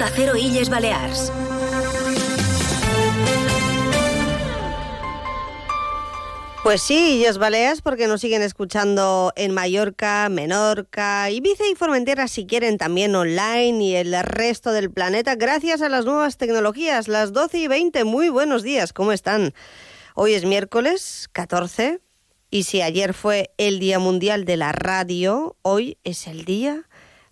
Onda Illes Balears. Pues sí, Illes Baleas, porque nos siguen escuchando en Mallorca, Menorca, Ibiza y Formentera, si quieren, también online y el resto del planeta, gracias a las nuevas tecnologías. Las 12 y 20, muy buenos días, ¿cómo están? Hoy es miércoles 14 y si ayer fue el Día Mundial de la Radio, hoy es el Día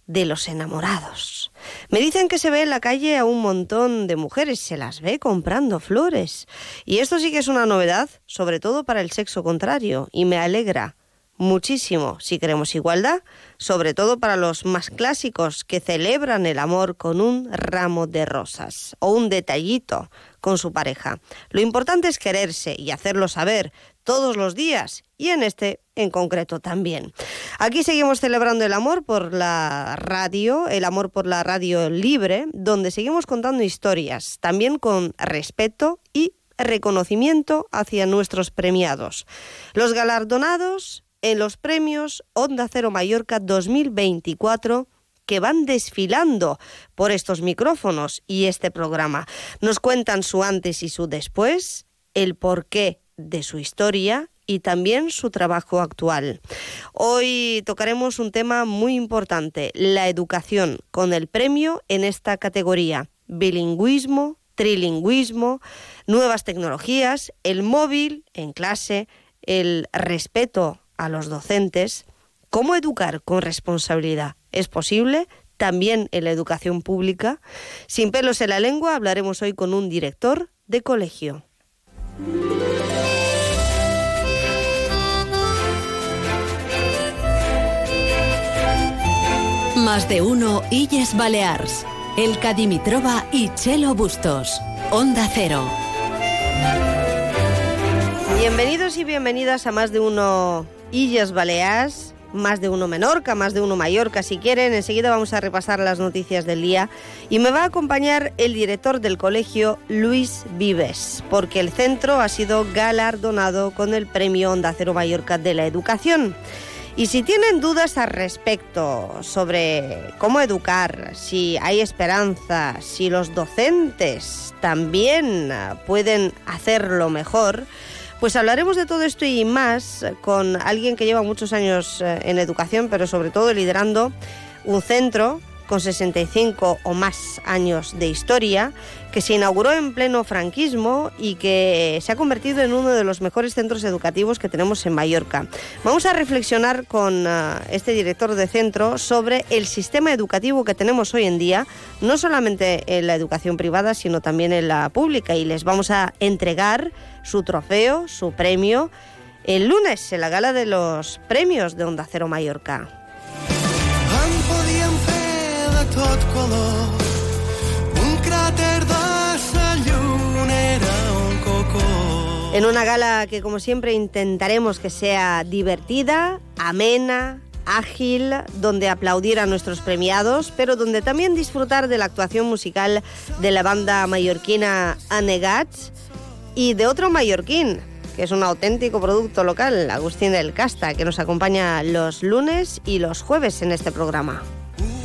de los enamorados. Me dicen que se ve en la calle a un montón de mujeres, se las ve comprando flores. Y esto sí que es una novedad, sobre todo para el sexo contrario, y me alegra muchísimo si queremos igualdad, sobre todo para los más clásicos que celebran el amor con un ramo de rosas o un detallito con su pareja. Lo importante es quererse y hacerlo saber todos los días y en este en concreto también. Aquí seguimos celebrando el amor por la radio, el amor por la radio libre, donde seguimos contando historias, también con respeto y reconocimiento hacia nuestros premiados. Los galardonados en los premios Onda Cero Mallorca 2024 que van desfilando por estos micrófonos y este programa. Nos cuentan su antes y su después, el porqué de su historia y también su trabajo actual. Hoy tocaremos un tema muy importante, la educación, con el premio en esta categoría, bilingüismo, trilingüismo, nuevas tecnologías, el móvil en clase, el respeto a los docentes, cómo educar con responsabilidad. ¿Es posible? También en la educación pública. Sin pelos en la lengua hablaremos hoy con un director de colegio. Más de uno Illes Balears. El Cadimitrova y Chelo Bustos. Onda Cero. Bienvenidos y bienvenidas a Más de uno Illes Balears. Más de uno Menorca, más de uno Mallorca, si quieren. Enseguida vamos a repasar las noticias del día. Y me va a acompañar el director del colegio, Luis Vives, porque el centro ha sido galardonado con el premio Onda Cero Mallorca de la Educación. Y si tienen dudas al respecto sobre cómo educar, si hay esperanza, si los docentes también pueden hacerlo mejor, pues hablaremos de todo esto y más con alguien que lleva muchos años eh, en educación, pero sobre todo liderando un centro con 65 o más años de historia, que se inauguró en pleno franquismo y que se ha convertido en uno de los mejores centros educativos que tenemos en Mallorca. Vamos a reflexionar con uh, este director de centro sobre el sistema educativo que tenemos hoy en día, no solamente en la educación privada, sino también en la pública, y les vamos a entregar su trofeo, su premio, el lunes en la gala de los premios de Onda Cero Mallorca. En una gala que, como siempre, intentaremos que sea divertida, amena, ágil, donde aplaudir a nuestros premiados, pero donde también disfrutar de la actuación musical de la banda mallorquina Anegats y de otro mallorquín, que es un auténtico producto local, Agustín del Casta, que nos acompaña los lunes y los jueves en este programa.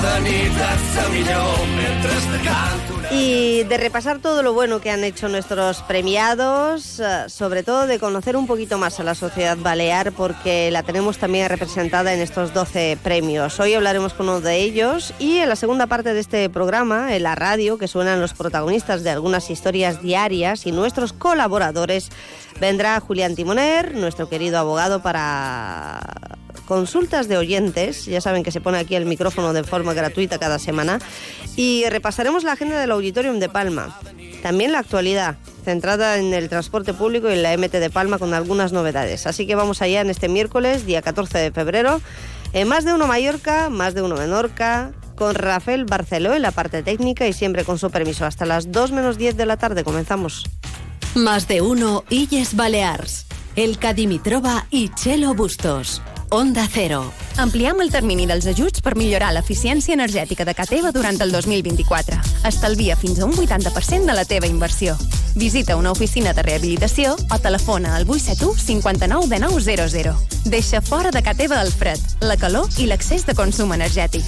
cada nit et millor mentre te canto. Y de repasar todo lo bueno que han hecho nuestros premiados, eh, sobre todo de conocer un poquito más a la sociedad balear, porque la tenemos también representada en estos 12 premios. Hoy hablaremos con uno de ellos y en la segunda parte de este programa, en la radio, que suenan los protagonistas de algunas historias diarias y nuestros colaboradores, vendrá Julián Timoner, nuestro querido abogado, para consultas de oyentes. Ya saben que se pone aquí el micrófono de forma gratuita cada semana. Y repasaremos la agenda del Auditorium de Palma. También la actualidad, centrada en el transporte público y en la MT de Palma con algunas novedades. Así que vamos allá en este miércoles, día 14 de febrero. En más de uno Mallorca, más de uno Menorca, con Rafael Barceló en la parte técnica y siempre con su permiso. Hasta las 2 menos 10 de la tarde comenzamos. Más de uno Illes Balears. El Cadimitrova i Chelo Bustos. Onda Cero. Ampliem el termini dels ajuts per millorar l'eficiència energètica de casa teva durant el 2024. Estalvia fins a un 80% de la teva inversió. Visita una oficina de rehabilitació o telefona al 871 59 de 900. Deixa fora de casa teva el fred, la calor i l'excés de consum energètic.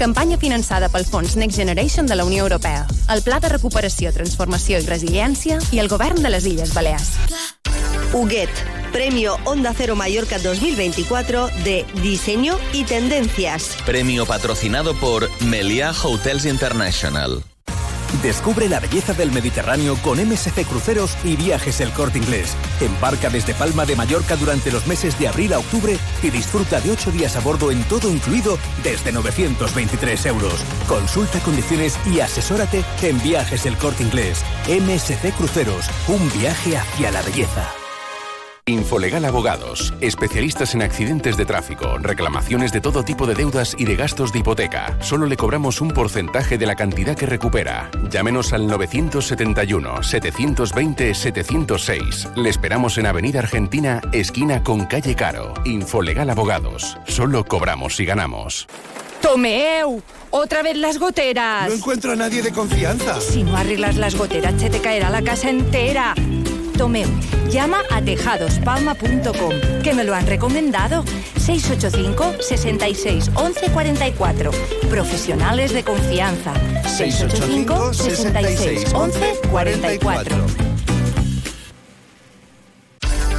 Campanya finançada pel Fons Next Generation de la Unió Europea, el Pla de Recuperació, Transformació i Resiliència i el Govern de les Illes Balears. Huguet, Premio Onda Cero Mallorca 2024 de Diseño y Tendencias. Premio patrocinado por Meliá Hotels International. Descubre la belleza del Mediterráneo con MSC Cruceros y Viajes El Corte Inglés. Embarca desde Palma de Mallorca durante los meses de abril a octubre y disfruta de ocho días a bordo en todo incluido desde 923 euros. Consulta condiciones y asesórate en Viajes El Corte Inglés. MSC Cruceros, un viaje hacia la belleza. Infolegal Abogados, especialistas en accidentes de tráfico, reclamaciones de todo tipo de deudas y de gastos de hipoteca. Solo le cobramos un porcentaje de la cantidad que recupera. Llámenos al 971-720-706. Le esperamos en Avenida Argentina, esquina con calle Caro. Infolegal Abogados. Solo cobramos si ganamos. ¡Tomeu! ¡Otra vez las goteras! No encuentro a nadie de confianza. Si no arreglas las goteras, se te caerá la casa entera. Tomeu, llama a tejadospalma.com, que me lo han recomendado. 685 66 11 44. Profesionales de confianza. 685 66 11 44.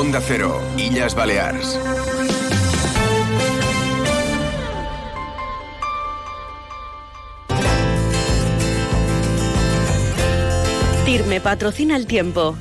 Onda Cero, Illas Balears. TIRME patrocina el tiempo.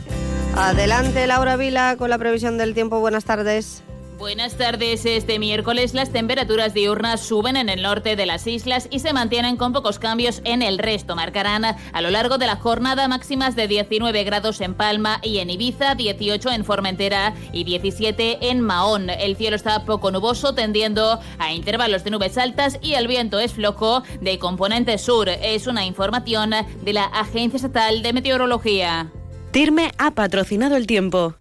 Adelante, Laura Vila, con la previsión del tiempo. Buenas tardes. Buenas tardes. Este miércoles las temperaturas diurnas suben en el norte de las islas y se mantienen con pocos cambios en el resto. Marcarán a lo largo de la jornada máximas de 19 grados en Palma y en Ibiza, 18 en Formentera y 17 en Mahón. El cielo está poco nuboso, tendiendo a intervalos de nubes altas y el viento es flojo de componente sur. Es una información de la Agencia Estatal de Meteorología. TIRME ha patrocinado el tiempo.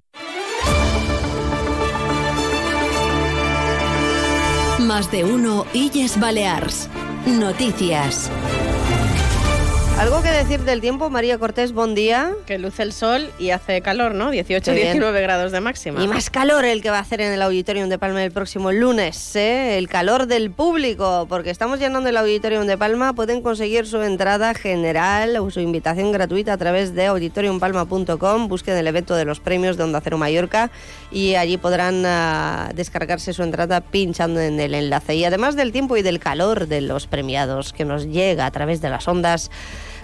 Más de uno Illes Balears. Noticias. ¿Algo que decir del tiempo, María Cortés? Buen día. Que luce el sol y hace calor, ¿no? 18, Muy bien. 19 grados de máxima. Y más calor el que va a hacer en el Auditorium de Palma el próximo lunes, ¿eh? el calor del público, porque estamos llenando el Auditorium de Palma. Pueden conseguir su entrada general o su invitación gratuita a través de auditoriumpalma.com. Busquen el evento de los premios de Onda Cero Mallorca y allí podrán ah, descargarse su entrada pinchando en el enlace. Y además del tiempo y del calor de los premiados que nos llega a través de las ondas.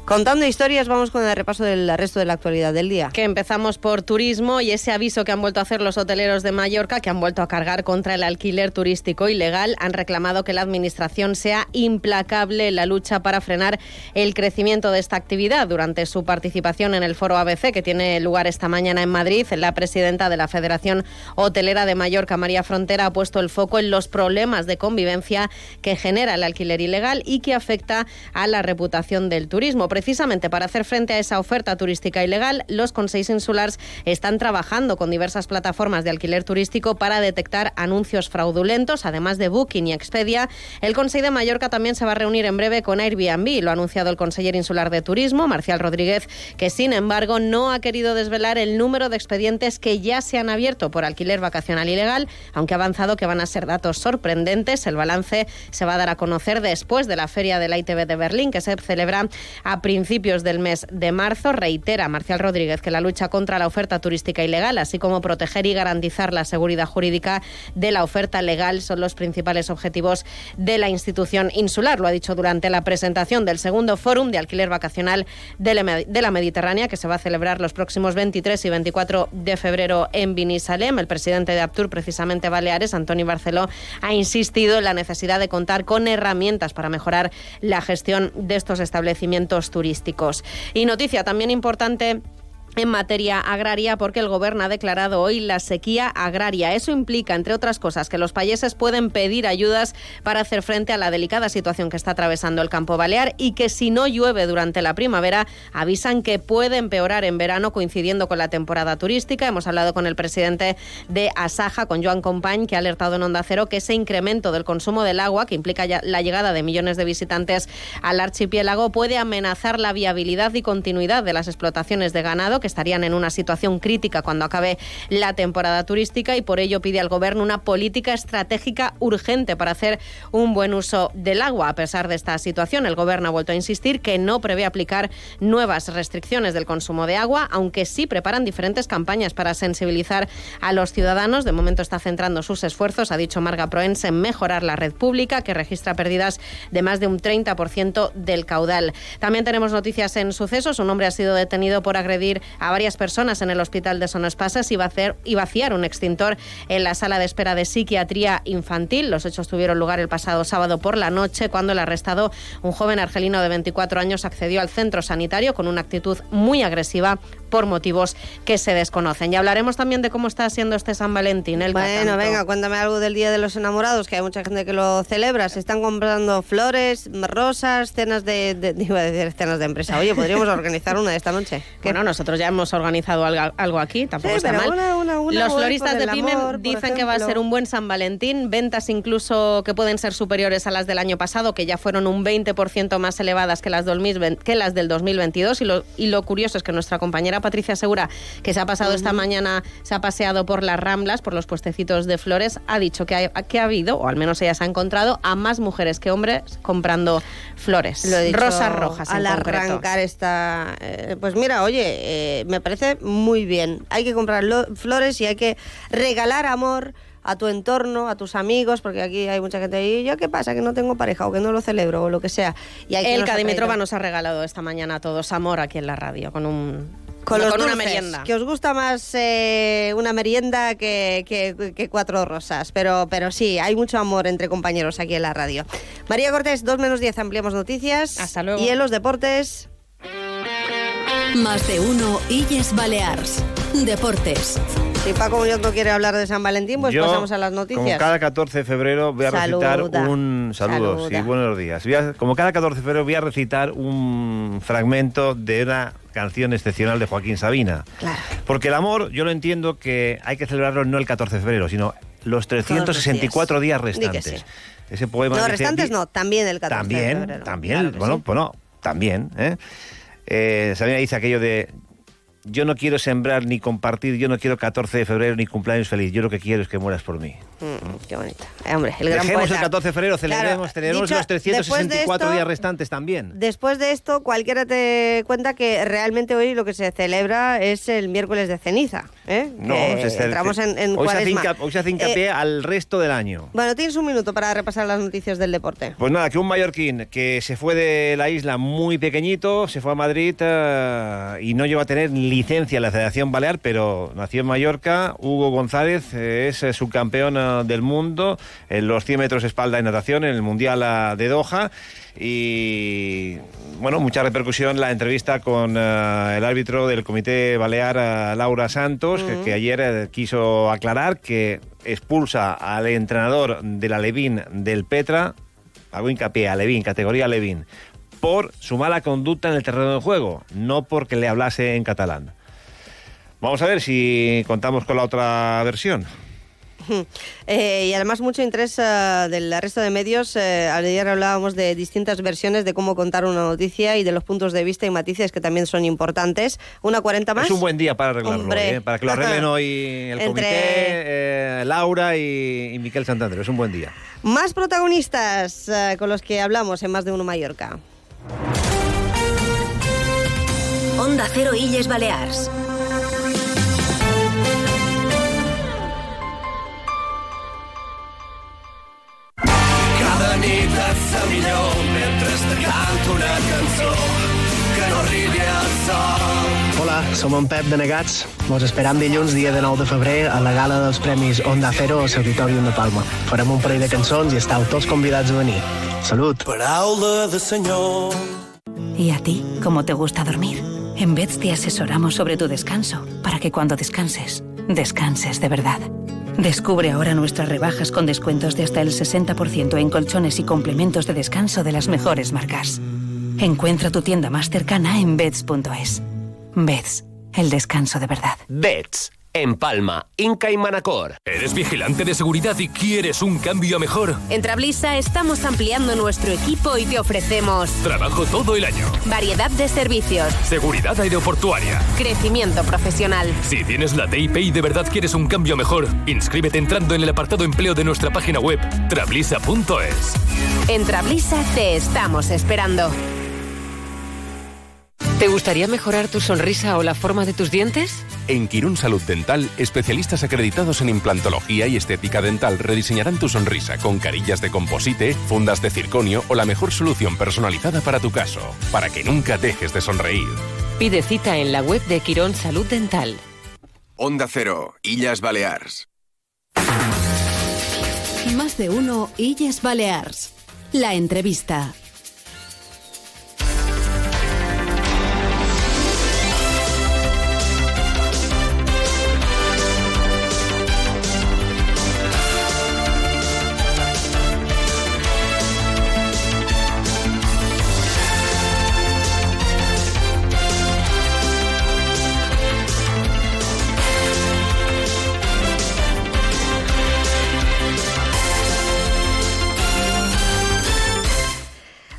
Contando historias, vamos con el repaso del resto de la actualidad del día. Que empezamos por turismo y ese aviso que han vuelto a hacer los hoteleros de Mallorca, que han vuelto a cargar contra el alquiler turístico ilegal, han reclamado que la Administración sea implacable en la lucha para frenar el crecimiento de esta actividad. Durante su participación en el foro ABC, que tiene lugar esta mañana en Madrid, la presidenta de la Federación Hotelera de Mallorca, María Frontera, ha puesto el foco en los problemas de convivencia que genera el alquiler ilegal y que afecta a la reputación del turismo. Precisamente para hacer frente a esa oferta turística ilegal, los Consejos Insulars están trabajando con diversas plataformas de alquiler turístico para detectar anuncios fraudulentos, además de Booking y Expedia. El Consejo de Mallorca también se va a reunir en breve con Airbnb, lo ha anunciado el conseller insular de Turismo, Marcial Rodríguez, que sin embargo no ha querido desvelar el número de expedientes que ya se han abierto por alquiler vacacional ilegal, aunque ha avanzado que van a ser datos sorprendentes. El balance se va a dar a conocer después de la feria de la ITV de Berlín, que se celebra a principios del mes de marzo. Reitera Marcial Rodríguez que la lucha contra la oferta turística ilegal, así como proteger y garantizar la seguridad jurídica de la oferta legal, son los principales objetivos de la institución insular. Lo ha dicho durante la presentación del segundo Fórum de Alquiler Vacacional de la Mediterránea, que se va a celebrar los próximos 23 y 24 de febrero en Binisalem. El presidente de Aptur, precisamente Baleares, Antonio Barceló, ha insistido en la necesidad de contar con herramientas para mejorar la gestión de estos establecimientos turísticos. Y noticia también importante en materia agraria porque el Gobierno ha declarado hoy la sequía agraria. Eso implica, entre otras cosas, que los países pueden pedir ayudas para hacer frente a la delicada situación que está atravesando el campo balear y que si no llueve durante la primavera, avisan que puede empeorar en verano coincidiendo con la temporada turística. Hemos hablado con el presidente de Asaja, con Joan Compañ, que ha alertado en Onda Cero que ese incremento del consumo del agua, que implica la llegada de millones de visitantes al archipiélago, puede amenazar la viabilidad y continuidad de las explotaciones de ganado que estarían en una situación crítica cuando acabe la temporada turística y por ello pide al Gobierno una política estratégica urgente para hacer un buen uso del agua. A pesar de esta situación, el Gobierno ha vuelto a insistir que no prevé aplicar nuevas restricciones del consumo de agua, aunque sí preparan diferentes campañas para sensibilizar a los ciudadanos. De momento está centrando sus esfuerzos, ha dicho Marga Proens, en mejorar la red pública, que registra pérdidas de más de un 30% del caudal. También tenemos noticias en sucesos. Un hombre ha sido detenido por agredir a varias personas en el hospital de Sonospasas y, y vaciar un extintor en la sala de espera de psiquiatría infantil. Los hechos tuvieron lugar el pasado sábado por la noche cuando el arrestado, un joven argelino de 24 años, accedió al centro sanitario con una actitud muy agresiva por motivos que se desconocen. Y hablaremos también de cómo está siendo este San Valentín. El bueno, venga, cuéntame algo del Día de los Enamorados, que hay mucha gente que lo celebra. Se están comprando flores, rosas, cenas de, de iba a decir cenas de empresa. Oye, podríamos organizar una esta noche. Bueno, nosotros ya hemos organizado algo, aquí, tampoco está mal. Los floristas de Pimen dicen que va a ser un buen San Valentín, ventas incluso que pueden ser superiores a las del año pasado, que ya fueron un 20% más elevadas que las, que las del 2022. Y lo, y lo curioso es que nuestra compañera Patricia Segura, que se ha pasado esta mañana, se ha paseado por las Ramblas, por los puestecitos de flores, ha dicho que, que ha habido, o al menos ella se ha encontrado, a más mujeres que hombres comprando flores. Rosas rojas. Al arrancar esta. Eh, pues mira, oye, eh, me parece muy bien. Hay que comprar flores y hay que regalar amor a tu entorno, a tus amigos, porque aquí hay mucha gente ahí, ¿yo qué pasa? Que no tengo pareja o que no lo celebro o lo que sea. Y hay El Cadimitrova nos ha regalado esta mañana a todos amor aquí en la radio, con un con, una merienda. Que os gusta más eh, una merienda que, que, cuatro rosas. Pero, pero sí, hay mucho amor entre compañeros aquí en la radio. María Cortés, 2 menos 10, ampliamos noticias. Hasta luego. Y en los deportes. Más de uno, Illes Balears. Deportes. Si Paco Muñoz no quiere hablar de San Valentín, pues pasamos a las noticias. Como cada 14 de febrero voy a recitar un. Saludos y buenos días. como cada 14 de febrero voy a recitar un fragmento de una canción excepcional de Joaquín Sabina. Claro. Porque el amor, yo lo entiendo que hay que celebrarlo no el 14 de febrero, sino los 364 días. restantes. Ese poema. No, restantes no, también el 14 también, de febrero. También, bueno, bueno, también. ¿eh? Eh, Sabina dice aquello de yo no quiero sembrar ni compartir, yo no quiero 14 de febrero ni cumpleaños feliz, yo lo que quiero es que mueras por mí. Mm, qué bonito. Eh, hombre, el gran Dejemos el 14 de febrero, celebremos, tenemos los 364 días restantes también. Después de esto, cualquiera te cuenta que realmente hoy lo que se celebra es el miércoles de ceniza. ¿eh? No, se entramos en, en hoy, se hace hincapié, eh, al resto del año. Bueno, tienes un minuto para repasar las noticias del deporte. Pues nada, que un mallorquín que se fue de la isla muy pequeñito, se fue a Madrid y no llegó a tener licencia en la Federación Balear, pero nació en Mallorca. Hugo González eh, es eh, subcampeón eh, del mundo en los 100 metros espalda y natación en el Mundial de Doha y bueno, mucha repercusión la entrevista con el árbitro del Comité Balear, Laura Santos, que, ayer quiso aclarar que expulsa al entrenador de la Levín del Petra, hago hincapié a Levín, categoría Levín, por su mala conducta en el terreno de juego, no porque le hablase en catalán. Vamos a ver si contamos con la otra versión. Eh, y además mucho interés eh, del resto de medios. Eh, ayer hablábamos de distintas versiones de cómo contar una noticia y de los puntos de vista y matices que también son importantes. Una cuarenta más. Es un buen día para arreglarlo, para que lo arreglen hoy el comité, Laura y, y Miquel Santander. Es un buen día. Más protagonistas con los que hablamos en Más de Uno Mallorca. Onda Cero Illes Balears. Nit et sa millor mentre te canto una cançó que no arribi al sol. Hola, som en Pep de Negats. Vos esperam dilluns, dia de 9 de febrer, a la gala dels Premis Onda Cero al Auditorium de Palma. Farem un parell de cançons i estàu tots convidats a venir. Salut! Paraula de senyor. ¿Y a ti, cómo te gusta dormir? En Beds te asesoramos sobre tu descanso para que cuando descanses, descanses de verdad. Descubre ahora nuestras rebajas con descuentos de hasta el 60% en colchones y complementos de descanso de las mejores marcas. Encuentra tu tienda más cercana en beds.es. Beds, el descanso de verdad. Bets. En Palma, Inca y Manacor. ¿Eres vigilante de seguridad y quieres un cambio mejor? En Trablisa estamos ampliando nuestro equipo y te ofrecemos Trabajo todo el año. variedad de servicios, Seguridad aeroportuaria. crecimiento profesional. Si tienes la TIP y de verdad quieres un cambio mejor, inscríbete entrando en el apartado empleo de nuestra página web, trablisa.es. En Trablisa te estamos esperando. ¿Te gustaría mejorar tu sonrisa o la forma de tus dientes? En Quirón Salud Dental, especialistas acreditados en implantología y estética dental rediseñarán tu sonrisa con carillas de composite, fundas de circonio o la mejor solución personalizada para tu caso, para que nunca dejes de sonreír. Pide cita en la web de Quirón Salud Dental. Onda Cero, Illas Balears. Más de uno Illes Balears. La entrevista.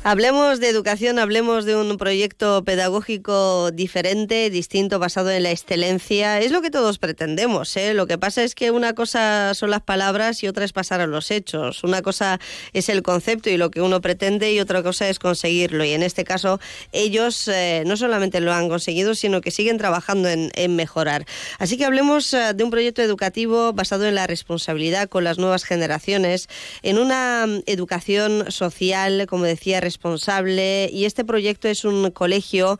Hablemos de educación, hablemos de un proyecto pedagógico diferente, distinto, basado en la excelencia. Es lo que todos pretendemos. ¿eh? Lo que pasa es que una cosa son las palabras y otra es pasar a los hechos. Una cosa es el concepto y lo que uno pretende y otra cosa es conseguirlo. Y en este caso ellos eh, no solamente lo han conseguido, sino que siguen trabajando en, mejorar. Así que hablemos eh, de un proyecto educativo basado en la responsabilidad con las nuevas generaciones, en una mm, educación social, como decía, responsable y este proyecto es un colegio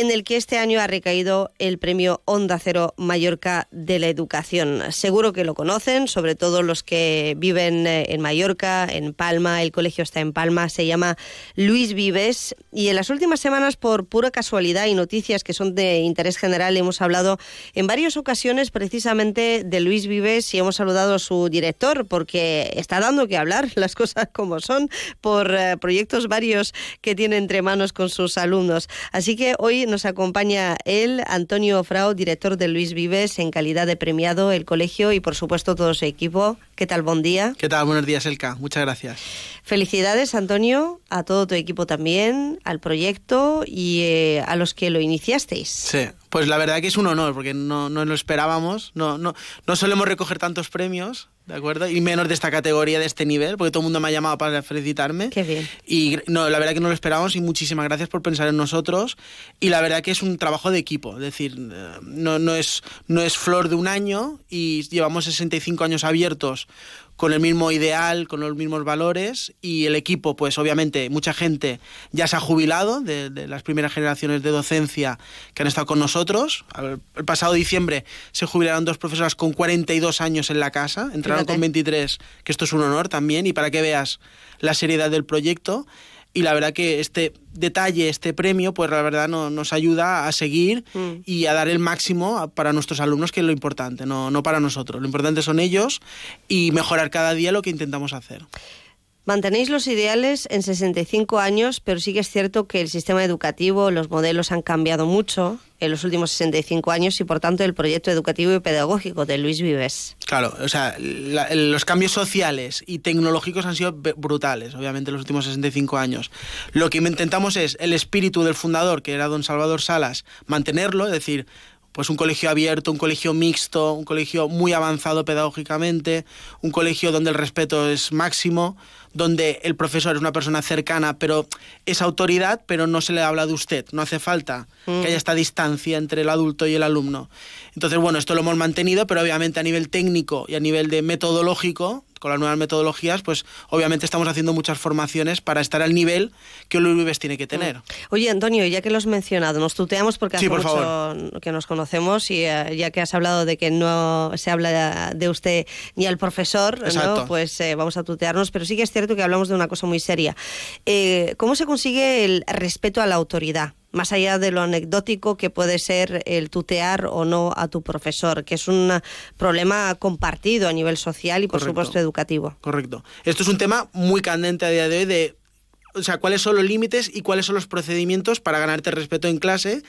en el que este año ha recaído el premio Onda Cero Mallorca de la Educación. Seguro que lo conocen, sobre todo los que viven eh, en Mallorca, en Palma, el colegio está en Palma, se llama Luis Vives y en las últimas semanas, por pura casualidad y noticias que son de interés general, hemos hablado en varias ocasiones precisamente de Luis Vives y hemos saludado a su director porque está dando que hablar las cosas como son por eh, proyectos varios que tiene entre manos con sus alumnos. Así que hoy nos acompaña él, Antonio Frau, director de Luis Vives, en calidad de premiado, el colegio y por supuesto todo su equipo. ¿Qué tal? Buen día. ¿Qué tal? Buenos días, Elka. Muchas gracias. Felicidades, Antonio, a todo tu equipo también, al proyecto y eh, a los que lo iniciasteis. Sí, pues la verdad que es un honor, porque no, no lo esperábamos, no, no, no solemos recoger tantos premios, ¿de acuerdo? Y menos de esta categoría, de este nivel, porque todo el mundo me ha llamado para felicitarme. Qué bien. Y no, la verdad que no lo esperábamos y muchísimas gracias por pensar en nosotros. Y la verdad que es un trabajo de equipo, es decir, eh, no, no, es, no es flor de un año y llevamos 65 años abiertos con el mismo ideal, con los mismos valores y el equipo, pues obviamente mucha gente ya se ha jubilado de, de las primeras generaciones de docencia que han estado con nosotros. El, el pasado diciembre se jubilaron dos profesoras con 42 años en la casa, entraron Fíjate. con 23, que esto es un honor también y para que veas la seriedad del proyecto. Y la verdad que este detalle, este premio, pues la verdad no- nos ayuda a seguir Mm. y a dar el máximo para nuestros alumnos, que es lo importante, no, no para nosotros. Lo importante son ellos y mejorar cada día lo que intentamos hacer. Mantenéis los ideales en 65 años, pero sí que es cierto que el sistema educativo, los modelos han cambiado mucho en los últimos 65 años y por tanto el proyecto educativo y pedagógico de Luis Vives. Claro, o sea, la- los cambios sociales y tecnológicos han sido brutales, obviamente, en los últimos 65 años. Lo que intentamos es el espíritu del fundador, que era don Salvador Salas, mantenerlo, es decir, pues un colegio abierto, un colegio mixto, un colegio muy avanzado pedagógicamente, un colegio donde el respeto es máximo, donde el profesor es una persona cercana, pero es autoridad, pero no se le habla de usted. No hace falta Mm. que haya esta distancia entre el adulto y el alumno. Entonces, bueno, esto lo hemos mantenido, pero obviamente a nivel técnico y a nivel de metodológico, con las nuevas metodologías, pues obviamente estamos haciendo muchas formaciones para estar al nivel que Luis Vives tiene que tener. Oye, Antonio, ya que lo has mencionado, nos tuteamos porque Sí, hace por mucho que nos conocemos y eh, ya que has hablado de que no se habla de usted ni al profesor, ¿no? Pues eh, vamos a tutearnos, pero sí que es cierto que hablamos de una cosa muy seria. Eh, ¿Cómo se consigue el respeto a la autoridad? Más allá de lo anecdótico que puede ser el tutear o no a tu profesor, que es un problema compartido a nivel social y, por Correcto. supuesto, educativo. Correcto. Esto es un tema muy candente a día de hoy de, o sea, cuáles son los límites y cuáles son los procedimientos para ganarte respeto en clase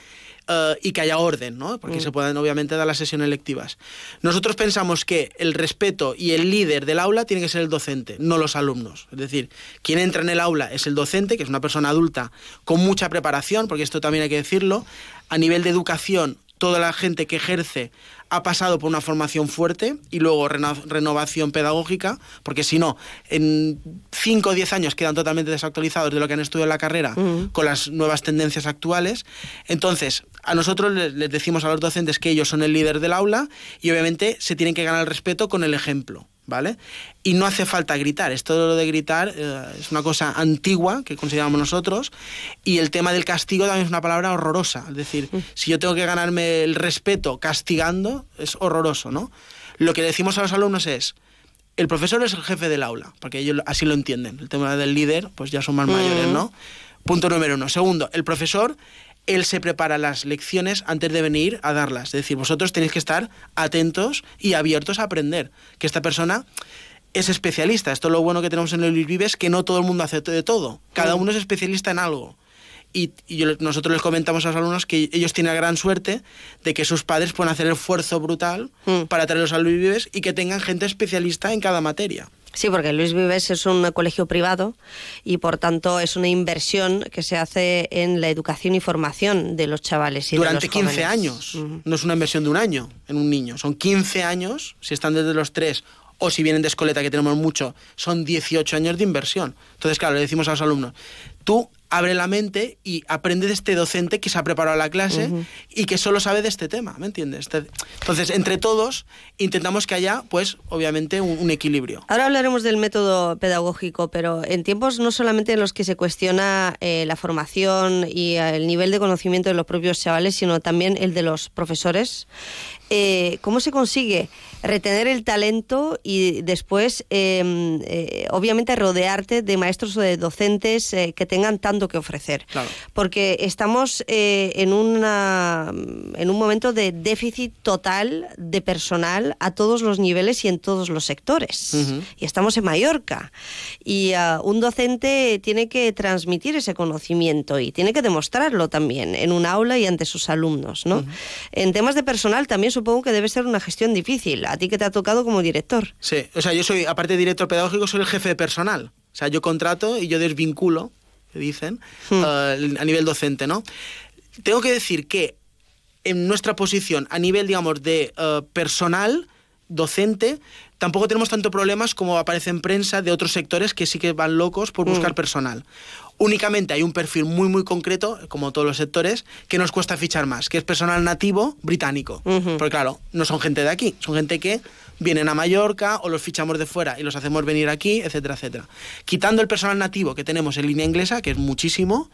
eh, y que haya orden, ¿no? Porque Mm. se puedan obviamente dar las sesiones lectivas. Nosotros pensamos que el respeto y el líder del aula tiene que ser el docente, no los alumnos. Es decir, quien entra en el aula es el docente, que es una persona adulta con mucha preparación, porque esto también hay que decirlo. A nivel de educación, toda la gente que ejerce ha pasado por una formación fuerte y luego reno- renovación pedagógica, porque si no, en 5 o 10 años quedan totalmente desactualizados de lo que han estudiado en la carrera con las nuevas tendencias actuales. Entonces, a nosotros les, les decimos a los docentes que ellos son el líder del aula y obviamente se tienen que ganar el respeto con el ejemplo. ¿Vale? Y no hace falta gritar. Esto de gritar eh, es una cosa antigua que consideramos nosotros. Y el tema del castigo también es una palabra horrorosa. Es decir, si yo tengo que ganarme el respeto castigando, es horroroso, ¿no? Lo que decimos a los alumnos es, el profesor es el jefe del aula, porque ellos así lo entienden. El tema del líder, pues ya son más mayores, ¿no? Punto número uno. Segundo, el profesor, él se prepara las lecciones antes de venir a darlas. Es decir, vosotros tenéis que estar atentos y abiertos a aprender. Que esta persona es especialista. Esto es lo bueno que tenemos en el Vives, que no todo el mundo hace de todo. Cada uno es especialista en algo. Y, y yo- nosotros les comentamos a los alumnos que ellos tienen la gran suerte de que sus padres pueden hacer el esfuerzo brutal para traerlos a Luis Vives y que tengan gente especialista en cada materia. Sí, porque Luis Vives es un colegio privado y por tanto es una inversión que se hace en la educación y formación de los chavales y de Durante los 15 jóvenes. años. No es una inversión de un año en un niño. Son 15 años, si están desde los 3 o si vienen de escoleta, que tenemos mucho, son 18 años de inversión. Entonces, claro, le decimos a los alumnos, tú abre la mente y aprende de este docente que se ha preparado la clase y que solo sabe de este tema, ¿me entiendes? Este- Entonces, entre todos, intentamos que haya, pues, obviamente, un, un equilibrio. Ahora hablaremos del método pedagógico, pero en tiempos no solamente en los que se cuestiona eh, la formación y el nivel de conocimiento de los propios chavales, sino también el de los profesores. eh, ¿Cómo se consigue retener el talento y después, eh, eh, obviamente, rodearte de maestros o de docentes eh, que tengan tanto que ofrecer? Claro. Porque estamos eh, en, una, en un momento de déficit total de personal a todos los niveles y en todos los sectores. Y estamos en Mallorca. Y ah, un docente tiene que transmitir ese conocimiento y tiene que demostrarlo también en un aula y ante sus alumnos. ¿no? En temas de personal también supongo que debe ser una gestión difícil. A ti que te ha tocado como director. Sí, o sea, yo soy, aparte de director pedagógico, soy el jefe de personal. O sea, yo contrato y yo desvinculo, que dicen, eh, a nivel docente, ¿no? Tengo que decir que en nuestra posición, a nivel, digamos, de eh, personal, docente, tampoco tenemos tanto problemas como aparece en prensa de otros sectores que sí que van locos por buscar personal. Únicamente hay un perfil muy, muy concreto, como todos los sectores, que nos cuesta fichar más, que es personal nativo británico. Porque claro, no son gente de aquí, son gente que vienen a Mallorca o los fichamos de fuera y los hacemos venir aquí, etcétera, etcétera. Quitando el personal nativo que tenemos en línea inglesa, que es muchísimo,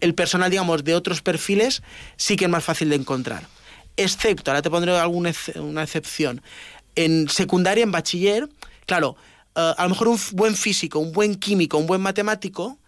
el personal, digamos, de otros perfiles sí que es más fácil de encontrar. Excepto, ahora te pondré alguna una excepción, en secundaria, en bachiller, claro, eh, a lo mejor un buen físico, un buen químico, un buen matemático,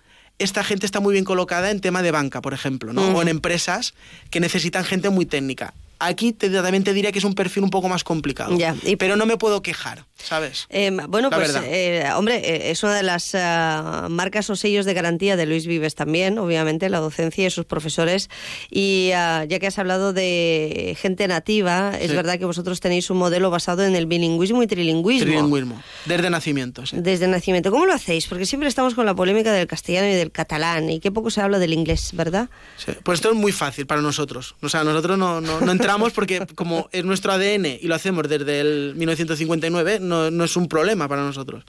esta gente está muy bien colocada en tema de banca, por ejemplo, ¿no? O en empresas que necesitan gente muy técnica. Aquí te, también te diría que es un perfil un poco más complicado. Ya, Pero no me puedo quejar, ¿sabes? Eh, bueno, La pues, eh, hombre, eh, es una de las ah, marcas o sellos de garantía de Luis Vives también, obviamente, la docencia y sus profesores. Y ah, ya que has hablado de gente nativa, es Sí. verdad que vosotros tenéis un modelo basado en el bilingüismo y trilingüismo. Trilingüismo. Desde nacimiento, sí. Desde nacimiento. ¿Cómo lo hacéis? Porque siempre estamos con la polémica del castellano y del catalán, y qué poco se habla del inglés, ¿verdad? Sí, Pues esto es muy fácil para nosotros. O sea, nosotros no, no, no entramos porque como es nuestro ADN y lo hacemos desde el 1959, no, no es un problema para nosotros.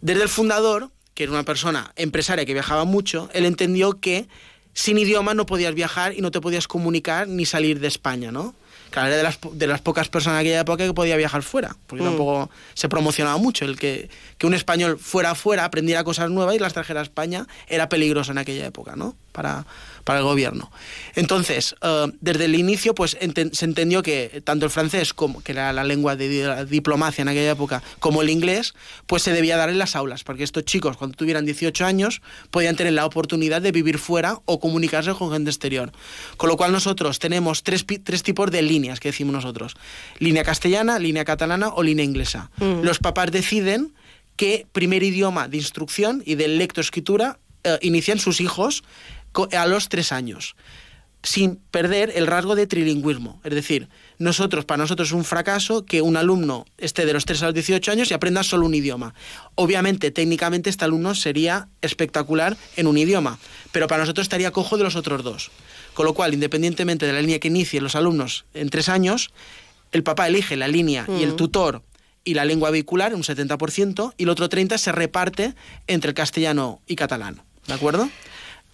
Desde el fundador, que era una persona empresaria que viajaba mucho, él entendió que sin idioma no podías viajar y no te podías comunicar ni salir de España, ¿no? Claro, era de las, de las pocas personas en aquella época que podía viajar fuera, porque Mm. tampoco se promocionaba mucho. El que, que un español fuera afuera, aprendiera cosas nuevas y las trajera a España era peligroso en aquella época, ¿no? Para, para el gobierno. Entonces, eh, desde el inicio, pues enten- se entendió que tanto el francés, como, que era la lengua de la diplomacia en aquella época, como el inglés, pues se debía dar en las aulas, porque estos chicos, cuando tuvieran 18 años, podían tener la oportunidad de vivir fuera o comunicarse con gente exterior. Con lo cual nosotros tenemos tres, tres tipos de líneas que decimos nosotros. Línea castellana, línea catalana o línea inglesa. Mm. Los papás deciden qué primer idioma de instrucción y de lectoescritura eh, inician sus hijos a los tres años sin perder el rasgo de trilingüismo. Es decir, nosotros, para nosotros es un fracaso que un alumno esté de los 3 a los 18 años y aprenda solo un idioma. Obviamente, técnicamente, este alumno sería espectacular en un idioma, pero para nosotros estaría cojo de los otros dos. Con lo cual, independientemente de la línea que inicien los alumnos en tres años, el papá elige la línea y el Mm. tutor y la lengua vehicular, un 70%, y el otro 30% se reparte entre el castellano y catalán. ¿De acuerdo?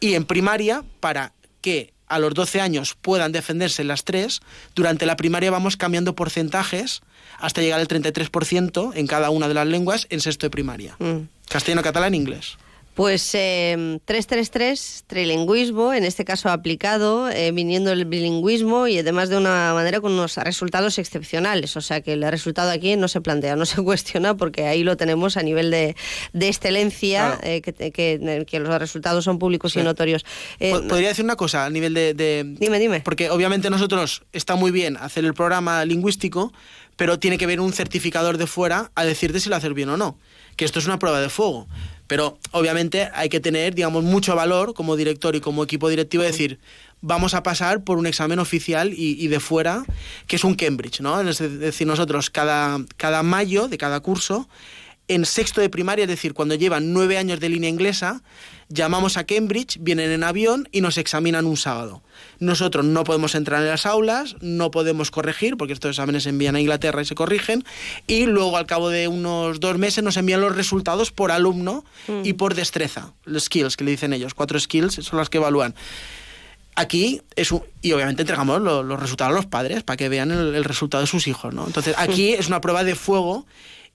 Y en primaria, para que a los 12 años puedan defenderse las tres, durante la primaria vamos cambiando porcentajes hasta llegar al 33% en cada una de las lenguas en sexto de primaria. Mm. Castellano, catalán, inglés. Pues eh, 333, trilingüismo, en este caso aplicado, eh, viniendo el bilingüismo y además de una manera con unos resultados excepcionales. O sea que el resultado aquí no se plantea, no se cuestiona porque ahí lo tenemos a nivel de, de excelencia, Claro. eh, que, que- que los resultados son públicos Sí. y notorios. Po- Podría decir una cosa a nivel de, de- Dime, dime. Porque obviamente nosotros está muy bien hacer el programa lingüístico, pero tiene que ver un certificador de fuera a decirte si lo haces bien o no. Que esto es una prueba de fuego. Pero obviamente hay que tener, digamos, mucho valor como director y como equipo directivo de decir, vamos a pasar por un examen oficial y, y de fuera, que es un Cambridge, ¿no? Es decir, nosotros cada, cada mayo de cada curso en sexto de primaria, es decir, cuando llevan nueve años de línea inglesa, llamamos a Cambridge, vienen en avión y nos examinan un sábado. Nosotros no podemos entrar en las aulas, no podemos corregir, porque estos exámenes se envían a Inglaterra y se corrigen, y luego al cabo de unos dos meses nos envían los resultados por alumno y por destreza, los skills que le dicen ellos, cuatro skills son las que evalúan. Aquí es un, y obviamente entregamos lo- los resultados a los padres para que vean el, el resultado de sus hijos, ¿no? Entonces aquí es una prueba de fuego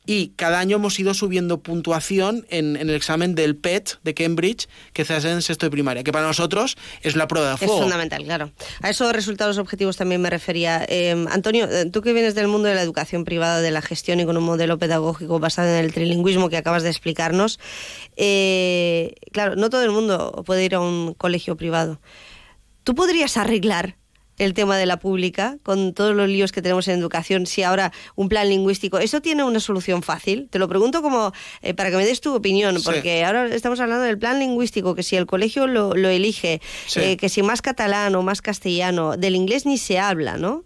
y cada año hemos ido subiendo puntuación en, en el examen del PET de Cambridge que se hace en sexto de primaria, que para nosotros es la prueba de Es fuego. fundamental, claro. A esos resultados objetivos también me refería. Eh, Antonio, eh, tú que vienes del mundo de la educación privada, de la gestión y con un modelo pedagógico basado en el trilingüismo que acabas de explicarnos, eh, claro, no todo el mundo puede ir a un colegio privado. ¿Tú podrías arreglar el tema de la pública con todos los líos que tenemos en educación si ahora un plan lingüístico, eso tiene una solución fácil? Te lo pregunto como eh, para que me des tu opinión, Sí. porque ahora estamos hablando del plan lingüístico, que si el colegio lo, lo elige, Sí. eh, que si más catalán o más castellano, del inglés ni se habla, ¿no?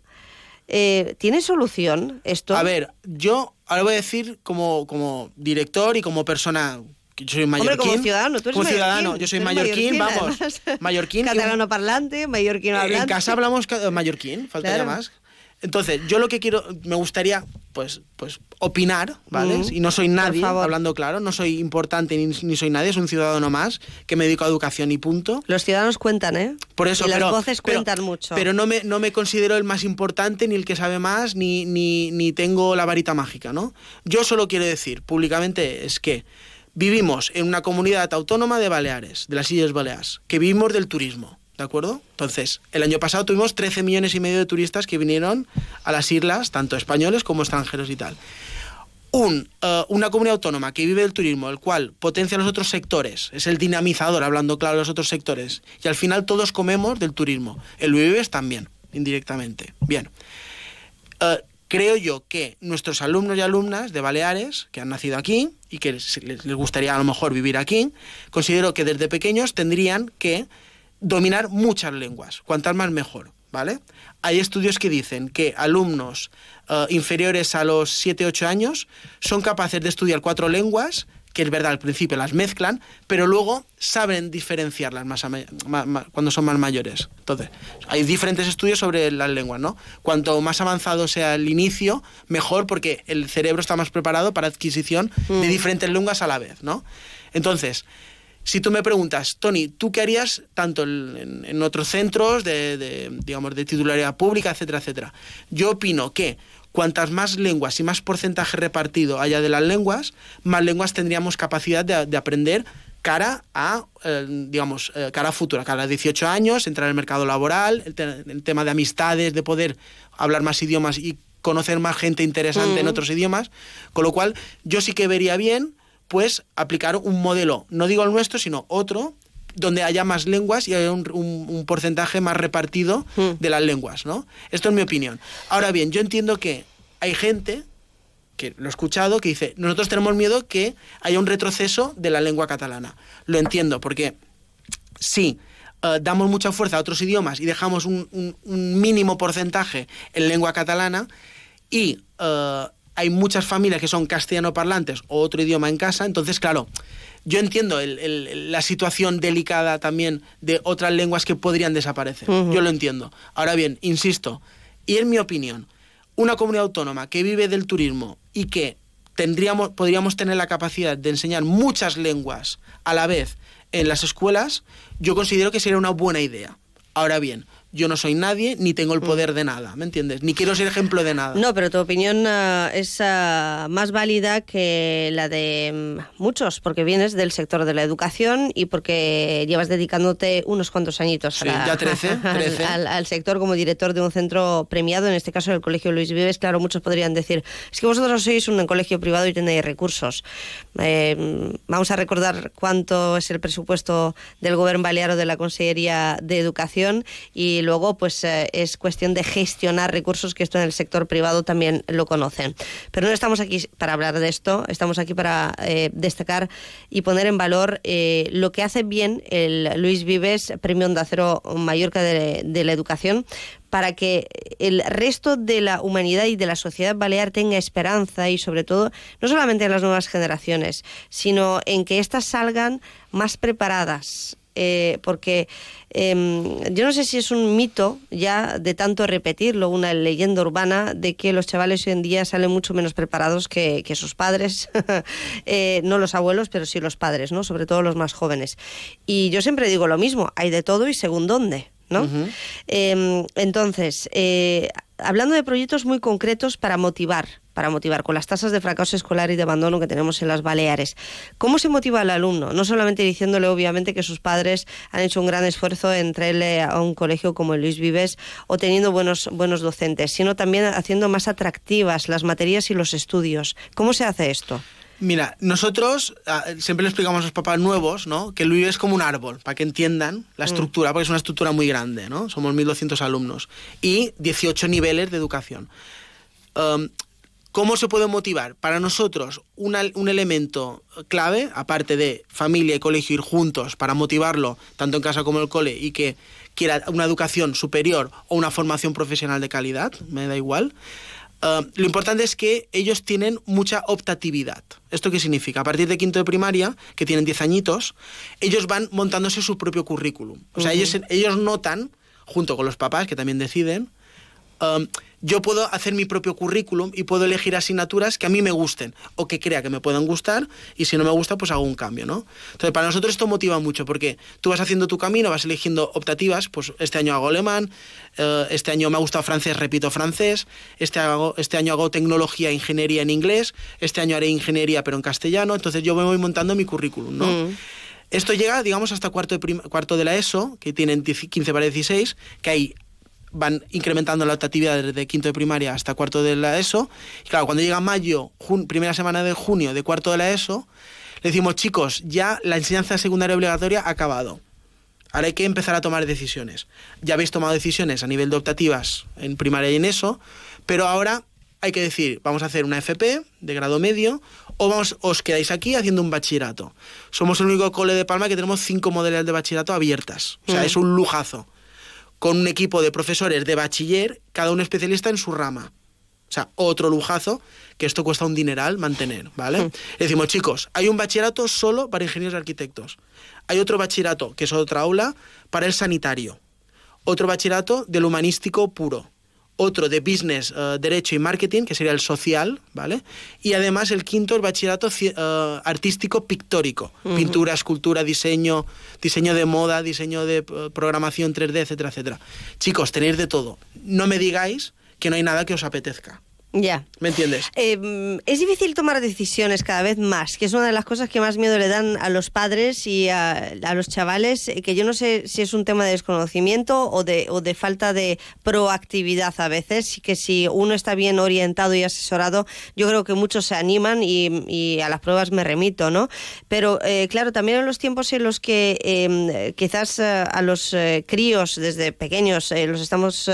Eh, ¿Tiene solución esto? A ver, yo ahora voy a decir como, como director y como persona yo soy Hombre, mallorquín. como ciudadano, tú eres Como ciudadano, mallorquín, yo soy mallorquín, mallorquín, vamos. Mallorquín. Catalano parlante, mallorquino Eh, hablante. En casa hablamos ca- mallorquín, faltaría Claro. más. Entonces, yo lo que quiero, me gustaría, pues, pues opinar, ¿vale? Mm, Y no soy nadie, hablando claro, no soy importante ni, ni soy nadie, soy un ciudadano más que me dedico a educación y punto. Los ciudadanos cuentan, ¿eh? Por eso, y las voces pero- cuentan mucho. Pero no me, no me considero el más importante, ni el que sabe más, ni, ni, ni tengo la varita mágica, ¿no? Yo solo quiero decir públicamente es que vivimos en una comunidad autónoma de Baleares, de las Islas Baleares, que vivimos del turismo, ¿de acuerdo? Entonces, el año pasado tuvimos 13 millones y medio de turistas que vinieron a las islas, tanto españoles como extranjeros y tal. Eh, una comunidad autónoma que vive del turismo, el cual potencia los otros sectores, es el dinamizador, hablando claro de los otros sectores, y al final todos comemos del turismo. El Vives también, indirectamente. Bien. Eh, creo yo que nuestros alumnos y alumnas de Baleares, que han nacido aquí y que les, gustaría a lo mejor vivir aquí, considero que desde pequeños tendrían que dominar muchas lenguas, cuantas más mejor, ¿vale? Hay estudios que dicen que alumnos eh, inferiores a los 7-8 años son capaces de estudiar cuatro lenguas que es verdad, al principio las mezclan, pero luego saben diferenciarlas más, a cuando son más mayores. Entonces, hay diferentes estudios sobre las lenguas, ¿no? Cuanto más avanzado sea el inicio, mejor porque el cerebro está más preparado para adquisición de diferentes lenguas a la vez, ¿no? Entonces, si tú me preguntas, Tony, ¿tú qué harías tanto en otros centros de, de, digamos, de titularidad pública, etcétera, etcétera? Yo opino que cuantas más lenguas y más porcentaje repartido haya de las lenguas, más lenguas tendríamos capacidad de, de aprender cara a, eh, digamos, eh, cara a futura, cara a 18 años, entrar en el mercado laboral, el, te- el tema de amistades, de poder hablar más idiomas y conocer más gente interesante en Mm. otros idiomas, con lo cual yo sí que vería bien pues aplicar un modelo, no digo el nuestro, sino otro, donde haya más lenguas y haya un, un- un porcentaje más repartido de las lenguas, ¿no? Esto es mi opinión. Ahora bien, yo entiendo que hay gente, que lo he escuchado, que dice, nosotros tenemos miedo que haya un retroceso de la lengua catalana. Lo entiendo, porque sí, eh, damos mucha fuerza a otros idiomas y dejamos un, un- un mínimo porcentaje en lengua catalana y eh, hay muchas familias que son castellano parlantes o otro idioma en casa, entonces claro, yo entiendo el- el- la situación delicada también de otras lenguas que podrían desaparecer, yo lo entiendo. Ahora bien, insisto, y en mi opinión, una comunidad autónoma que vive del turismo y que tendríamos, podríamos tener la capacidad de enseñar muchas lenguas a la vez en las escuelas, yo considero que sería una buena idea. Ahora bien, yo no soy nadie ni tengo el poder de nada, ¿me entiendes? Ni quiero ser ejemplo de nada. No, pero tu opinión ah, es ah, más válida que la de mm, muchos, porque vienes del sector de la educación y porque llevas dedicándote unos cuantos añitos a Sí, la- ya 13, al- 13. Al, al sector como director de un centro premiado, en este caso el Colegio Luis Vives. Claro, muchos podrían decir, es que vosotros sois un colegio privado y tenéis recursos. Eh, vamos a recordar cuánto es el presupuesto del Gobierno Balear de la Consellería de Educación y luego pues eh, es cuestión de gestionar recursos que esto en el sector privado también lo conocen. Pero no estamos aquí para hablar de esto, estamos aquí para eh, destacar y poner en valor eh, lo que hace bien el Luis Vives, Premio Onda Cero Mallorca de, de la Educación, para que el resto de la humanidad y de la sociedad balear tenga esperanza y sobre todo no solamente en las nuevas generaciones, sino en que éstas salgan más preparadas. Eh, porque em, yo no sé si es un mito ya de tanto repetirlo, una leyenda urbana de que los chavales hoy en día salen mucho menos preparados que, que sus padres, Eh, no los abuelos, pero sí los padres, ¿no? sobre todo los más jóvenes. Y yo siempre digo lo mismo, hay de todo y según dónde. ¿no? Eh, entonces, eh, hablando de proyectos muy concretos para motivar, para motivar con las tasas de fracaso escolar y de abandono que tenemos en las Baleares, ¿cómo se motiva al alumno? No solamente diciéndole obviamente que sus padres han hecho un gran esfuerzo en traerle a un colegio como el Luis Vives o teniendo buenos, buenos docentes, sino también haciendo más atractivas las materias y los estudios. ¿Cómo se hace esto? Mira, nosotros ah, siempre le explicamos a los papás nuevos, ¿no? Que Luis es como un árbol, para que entiendan la Mm. estructura, porque es una estructura muy grande, ¿no? Somos 1.200 alumnos y 18 niveles de educación. Um, ¿Cómo se puede motivar? Para nosotros, una- un elemento clave, aparte de familia y colegio ir juntos para motivarlo, tanto en casa como en el cole, y que quiera una educación superior o una formación profesional de calidad, me da igual. Uh, lo importante es que ellos tienen mucha optatividad. ¿Esto qué significa? A partir de quinto de primaria, que tienen 10 añitos, ellos van montándose su propio currículum. O sea, ellos, ellos notan, junto con los papás, que también deciden, um, yo puedo hacer mi propio currículum y puedo elegir asignaturas que a mí me gusten o que crea que me puedan gustar y si no me gusta pues hago un cambio, ¿no? Entonces para nosotros esto motiva mucho porque tú vas haciendo tu camino, vas eligiendo optativas, pues este año hago alemán, eh, este año me ha gustado francés, repito francés, este, hago, este año hago tecnología, ingeniería en inglés, este año haré ingeniería pero en castellano, entonces yo me voy montando mi currículum, ¿no? Mm. Esto llega, digamos, hasta cuarto de, cuarto de la ESO, que tienen 10 15 para 16, que ahí van incrementando la optatividad desde quinto de primaria hasta cuarto de la ESO. Y claro, cuando llega mayo, jun- primera semana de junio de cuarto de la ESO, le decimos, chicos, ya la enseñanza secundaria obligatoria ha acabado. Ahora hay que empezar a tomar decisiones. Ya habéis tomado decisiones a nivel de optativas en primaria y en ESO, pero ahora hay que decir, vamos a hacer una FP de grado medio o vamos, os quedáis aquí haciendo un bachillerato. Somos el único cole de Palma que tenemos cinco modalidades de bachillerato abiertas. O sea, Mm. es un lujazo. Con un equipo de profesores de bachiller, cada uno especialista en su rama. O sea, otro lujazo que esto cuesta un dineral mantener, ¿vale? Hmm. Decimos, chicos, hay un bachillerato solo para ingenieros y arquitectos. Hay otro bachillerato, que es otra aula, para el sanitario. Otro bachillerato del humanístico puro. Otro de business, eh, derecho y marketing, que sería el social, ¿vale? Y además el quinto, el bachillerato eh, artístico pictórico. Pintura, escultura, diseño, diseño de moda, diseño de eh, programación 3D, etcétera, etcétera. Chicos, tenéis de todo. No me digáis que no hay nada que os apetezca. Ya. ¿Me entiendes? Eh, es difícil tomar decisiones cada vez más, que es una de las cosas que más miedo le dan a los padres y a, a los chavales, eh, que yo no sé si es un tema de desconocimiento o de, o de falta de proactividad a veces, y que si uno está bien orientado y asesorado, yo creo que muchos se animan y, y a las pruebas me remito, ¿no? Pero eh, claro, también en los tiempos en los que eh, quizás a los eh, críos desde pequeños eh, los estamos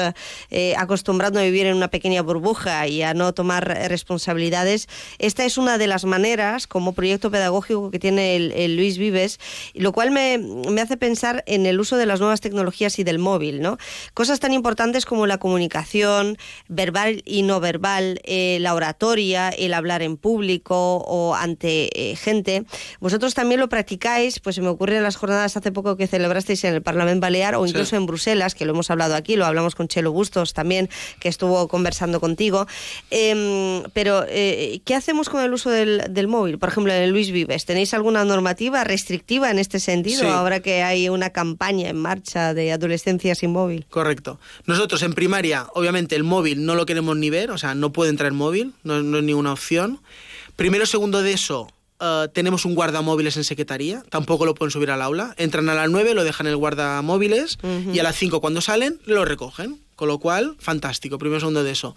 acostumbrando a vivir en una pequeña burbuja y a no tomar responsabilidades, esta es una de las maneras como proyecto pedagógico que tiene el, el Luis Vives, lo cual me, me hace pensar en el uso de las nuevas tecnologías y del móvil, ¿no? Cosas tan importantes como la comunicación verbal y no verbal, eh, la oratoria, el hablar en público o ante eh, gente. Vosotros también lo practicáis, pues se me ocurre en las jornadas hace poco que celebrasteis en el Parlamento Balear o Sí. incluso en Bruselas, que lo hemos hablado aquí, lo hablamos con Chelo Bustos también, que estuvo conversando contigo. Em, pero, eh, ¿qué hacemos con el uso del, del móvil? Por ejemplo, en Luis Vives, ¿tenéis alguna normativa restrictiva en este sentido Sí. ahora que hay una campaña en marcha de adolescencia sin móvil? Correcto. Nosotros en primaria, obviamente, el móvil no lo queremos ni ver, o sea, no puede entrar el móvil, no, no es ninguna opción. Primero, segundo de eso, eh, tenemos un guardamóviles en secretaría, tampoco lo pueden subir al aula. Entran a las 9, lo dejan en el guardamóviles y a las 5 cuando salen lo recogen. Con lo cual, fantástico, primero, segundo de eso.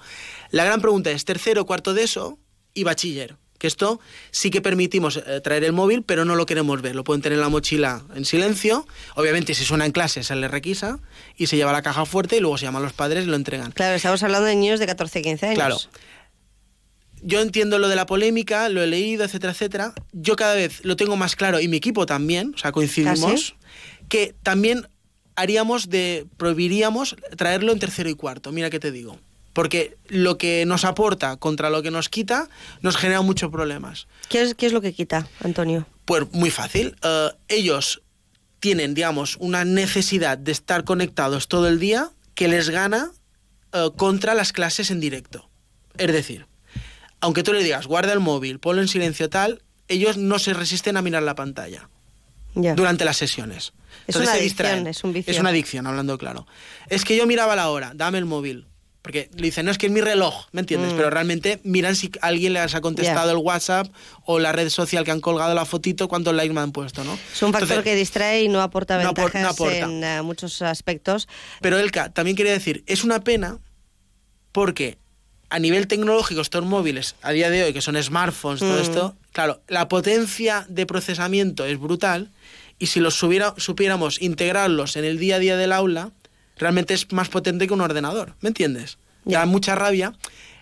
La gran pregunta es tercero, cuarto de eso y bachiller. Que esto sí que permitimos eh, traer el móvil, pero no lo queremos ver. Lo pueden tener en la mochila en silencio. Obviamente, si suena en clase, se le requisa y se lleva a la caja fuerte y luego se llaman los padres y lo entregan. Claro, estamos hablando de niños de 14, 15 años. Claro. Yo entiendo lo de la polémica, lo he leído, etcétera, etcétera. Yo cada vez lo tengo más claro y mi equipo también, o sea, coincidimos, que también haríamos de, prohibiríamos traerlo en tercero y cuarto. Mira qué te digo. Porque lo que nos aporta contra lo que nos quita nos genera muchos problemas. ¿Qué es, qué es lo que quita, Antonio? Pues muy fácil. Eh, ellos tienen, digamos, una necesidad de estar conectados todo el día que les gana eh, contra las clases en directo. Es decir, aunque tú le digas, guarda el móvil, ponlo en silencio tal, ellos no se resisten a mirar la pantalla Durante las sesiones. Es Entonces una se adicción, es un vicio. Es una adicción, hablando claro. Es que yo miraba la hora, dame el móvil. Porque le dicen, no, es que es mi reloj, ¿me entiendes? Mm. Pero realmente miran si alguien les ha contestado el WhatsApp o la red social que han colgado la fotito, cuántos likes me han puesto, ¿no? Es un factor Entonces, que distrae y no aporta no ventajas no aporta. en eh, muchos aspectos. Pero Elka, también quería decir, es una pena porque a nivel tecnológico estos móviles a día de hoy, que son smartphones, todo Mm. esto, claro, la potencia de procesamiento es brutal y si los subiera- supiéramos integrarlos en el día a día del aula, realmente es más potente que un ordenador, ¿me entiendes? Da mucha rabia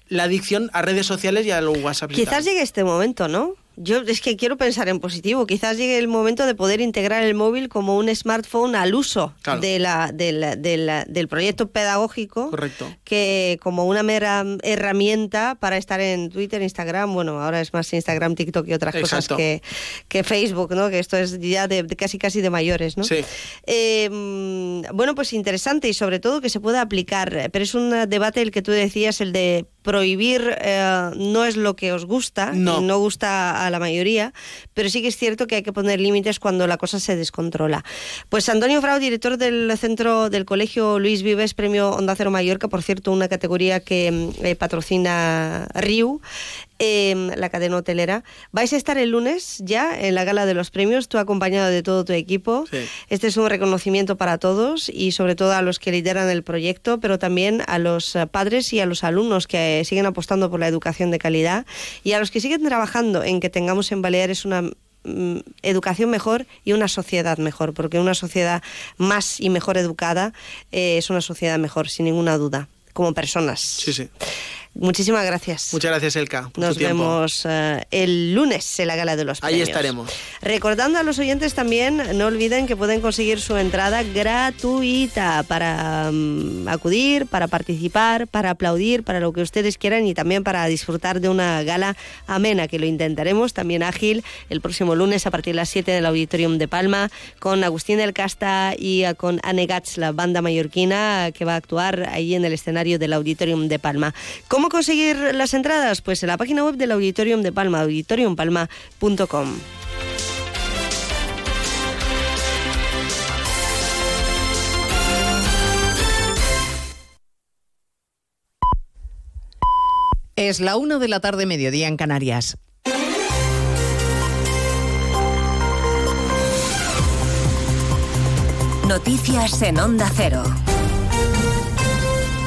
la adicción a redes sociales y a los WhatsApp. Quizás llegue este momento, ¿no? Yo es que quiero pensar en positivo. Quizás llegue el momento de poder integrar el móvil como un smartphone al uso Claro. de la, de la- de la- del proyecto pedagógico Correcto. que como una mera herramienta para estar en Twitter, Instagram, bueno, ahora es más Instagram, TikTok y otras Exacto. cosas que, que Facebook, ¿no? Que esto es ya de, casi casi de mayores, ¿no? Sí. Eh, mm, bueno, pues interesante y sobre todo que se pueda aplicar, pero es un debate el que tú decías, el de prohibir eh, no es lo que os gusta, No. y no gusta a la mayoría, pero sí que es cierto que hay que poner límites cuando la cosa se descontrola. Pues Antonio Frau, director del centro del colegio Luis Vives, premio Onda Cero Mallorca, por cierto, una categoría que mm, eh, patrocina RIU, eh, la cadena hotelera. Vais a estar el lunes ya en la gala de los premios, tú acompañado de todo tu equipo. Sí. Este es un reconocimiento para todos y sobre todo a los que lideran el proyecto, pero también a los eh, padres y a los alumnos que eh, siguen apostando por la educación de calidad y a los que siguen trabajando en que tengamos en Baleares una mm, educación mejor y una sociedad mejor, porque una sociedad más y mejor educada eh, es una sociedad mejor, sin ninguna duda, como personas. Sí, sí. Muchísimas gracias. Muchas gracias, Elka. por Nos tu vemos eh, el lunes en la gala de los Ahí premios. estaremos. Recordando a los oyentes también, no olviden que pueden conseguir su entrada gratuita para mm, acudir, para participar, para aplaudir, para lo que ustedes quieran y también para disfrutar de una gala amena, que lo intentaremos también ágil el próximo lunes a partir de las 7 del Auditorium de Palma con Agustín del Casta y eh, con Anegats, la banda mallorquina que va a actuar ahí en el escenario del Auditorium de Palma. ¿Cómo conseguir las entradas? Pues en la página web del Auditorium de Palma, auditoriumpalma.com. Es la una de la tarde, mediodía en Canarias. Noticias en Onda Cero.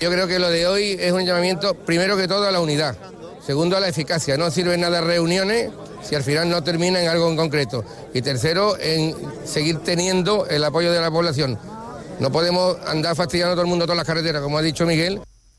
Yo creo que lo de hoy es un llamamiento, primero que todo, a la unidad, segundo, a la eficacia. No sirven nada reuniones si al final no termina en algo en concreto. Y tercero, en seguir teniendo el apoyo de la población. No podemos andar fastidiando a todo el mundo todas las carreteras, como ha dicho Miguel,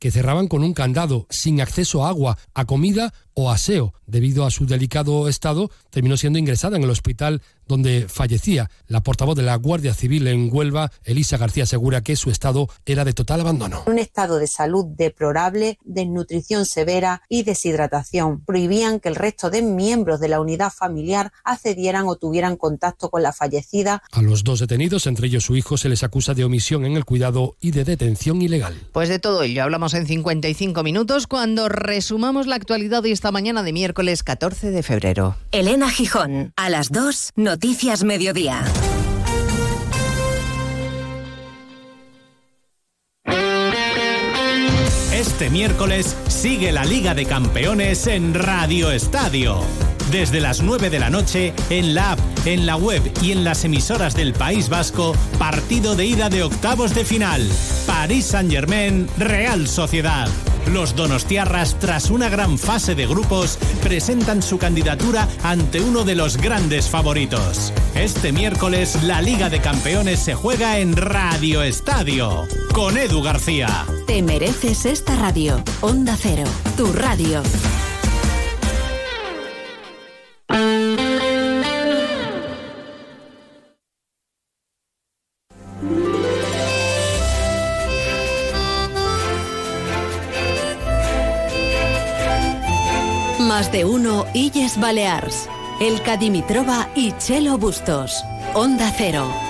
que cerraban con un candado, sin acceso a agua, a comida o aseo. Debido a su delicado estado, terminó siendo ingresada en el hospital donde fallecía. La portavoz de la Guardia Civil en Huelva, Elisa García, asegura que su estado era de total abandono. Un estado de salud deplorable, desnutrición severa y deshidratación. Prohibían que el resto de miembros de la unidad familiar accedieran o tuvieran contacto con la fallecida. A los dos detenidos, entre ellos su hijo, se les acusa de omisión en el cuidado y de detención ilegal. Pues de todo ello hablamos en 55 minutos cuando resumamos la actualidad de esta mañana de miércoles 14 de febrero. Elena Gijón, a las 2, Noticias Mediodía. Este miércoles sigue la Liga de Campeones en Radio Estadio. Desde las 9 de la noche, en la app, en la web y en las emisoras del País Vasco, partido de ida de octavos de final. París Saint-Germain, Real Sociedad. Los donostiarras, tras una gran fase de grupos, presentan su candidatura ante uno de los grandes favoritos. Este miércoles, la Liga de Campeones se juega en Radio Estadio, con Edu García. Te mereces esta radio. Onda Cero, tu radio. Más de uno Illes Balears. El Cadimitrova y Chelo Bustos. Onda Cero.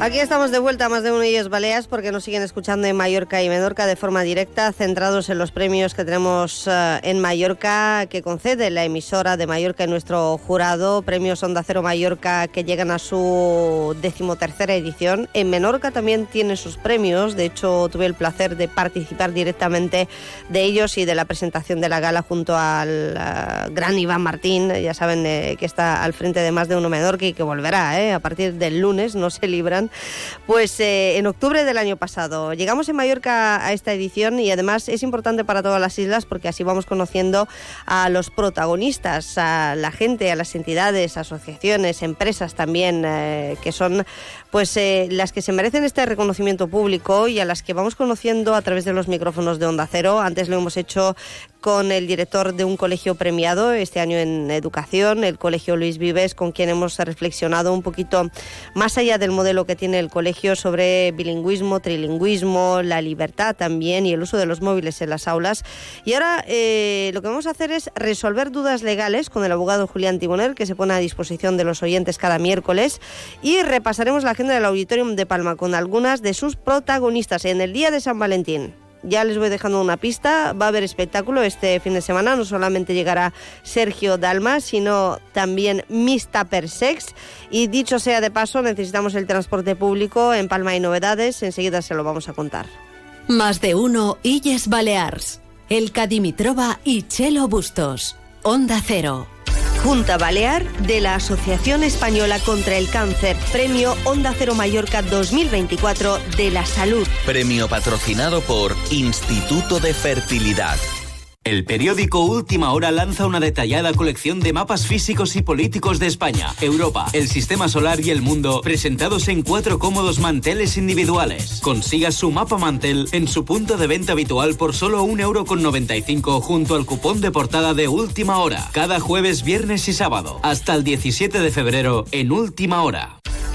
Aquí estamos de vuelta, más de uno y es Baleas, porque nos siguen escuchando en Mallorca y Menorca de forma directa, centrados en los premios que tenemos eh, en Mallorca, que concede la emisora de Mallorca y nuestro jurado, premios Onda Cero Mallorca, que llegan a su decimotercera edición. En Menorca también tiene sus premios, de hecho tuve el placer de participar directamente de ellos y de la presentación de la gala junto al eh, gran Iván Martín, ya saben eh, que está al frente de más de uno Menorca y que volverá a partir del lunes, no se libran pues eh, en octubre del año pasado. Llegamos en Mallorca a esta edición y además es importante para todas las islas porque así vamos conociendo a los protagonistas, a la gente, a las entidades, asociaciones, empresas también, eh, que son pues eh, las que se merecen este reconocimiento público y a las que vamos conociendo a través de los micrófonos de Onda Cero. Antes lo hemos hecho con el director de un colegio premiado este año en educación, el Colegio Luis Vives, con quien hemos reflexionado un poquito más allá del modelo que tiene el colegio sobre bilingüismo, trilingüismo, la libertad también y el uso de los móviles en las aulas. Y ahora eh, lo que vamos a hacer es resolver dudas legales con el abogado Julián Tiboner, que se pone a disposición de los oyentes cada miércoles, y repasaremos la agenda del Auditorium de Palma con algunas de sus protagonistas en el día de San Valentín ya les voy dejando una pista, va a haber espectáculo este fin de semana, no solamente llegará Sergio Dalma, sino también Miss Tupper Sex. Y dicho sea de paso, necesitamos el transporte público, en Palma hay novedades, enseguida se lo vamos a contar. Más de uno Illes Balears. El Cadimitrova y Chelo Bustos. Onda Cero. Junta Balear de la Asociación Española contra el Cáncer, Premio Onda Cero Mallorca 2024 de la Salud. Premio patrocinado por Instituto de Fertilidad. El periódico Última Hora lanza una detallada colección de mapas físicos y políticos de España, Europa, el sistema solar y el mundo, presentados en cuatro cómodos manteles individuales. Consiga su mapa mantel en su punto de venta habitual por solo 1,95€ junto al cupón de portada de Última Hora, cada jueves, viernes y sábado, hasta el 17 de febrero en Última Hora.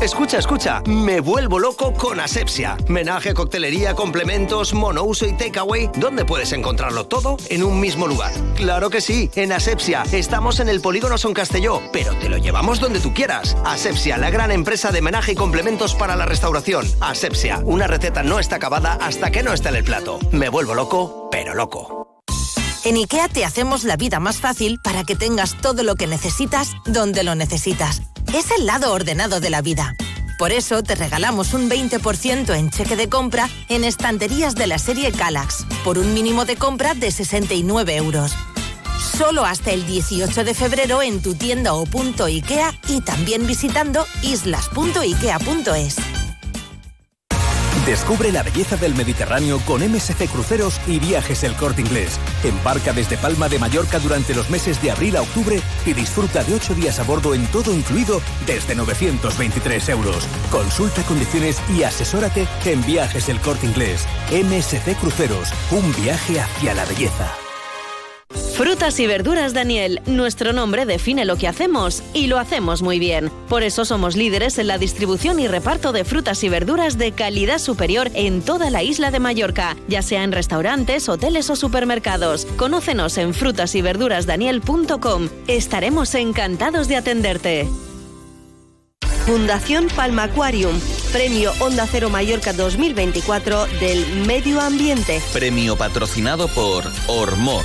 Escucha, escucha, me vuelvo loco con Asepsia. Menaje, coctelería, complementos, monouso y takeaway. ¿Dónde puedes encontrarlo todo? En un mismo lugar. Claro que sí, en Asepsia. Estamos en el Polígono Son Castelló, pero te lo llevamos donde tú quieras. Asepsia, la gran empresa de menaje y complementos para la restauración. Asepsia, una receta no está acabada hasta que no está en el plato. Me vuelvo loco, pero loco. En IKEA te hacemos la vida más fácil para que tengas todo lo que necesitas donde lo necesitas. Es el lado ordenado de la vida. Por eso te regalamos un 20% en cheque de compra en estanterías de la serie Calax, por un mínimo de compra de 69 euros. Solo hasta el 18 de febrero en tu tienda o punto IKEA y también visitando islas.ikea.es. Descubre la belleza del Mediterráneo con MSC Cruceros y Viajes El Corte Inglés. Embarca desde Palma de Mallorca durante los meses de abril a octubre y disfruta de ocho días a bordo en todo incluido desde 923 euros. Consulta condiciones y asesórate en Viajes El Corte Inglés. MSC Cruceros, un viaje hacia la belleza. Frutas y verduras Daniel, nuestro nombre define lo que hacemos y lo hacemos muy bien. Por eso somos líderes en la distribución y reparto de frutas y verduras de calidad superior en toda la isla de Mallorca, ya sea en restaurantes, hoteles o supermercados. Conócenos en frutasyverdurasdaniel.com. Estaremos encantados de atenderte. Fundación Palma Aquarium, Premio Onda Cero Mallorca 2024 del Medio Ambiente. Premio patrocinado por Ormor.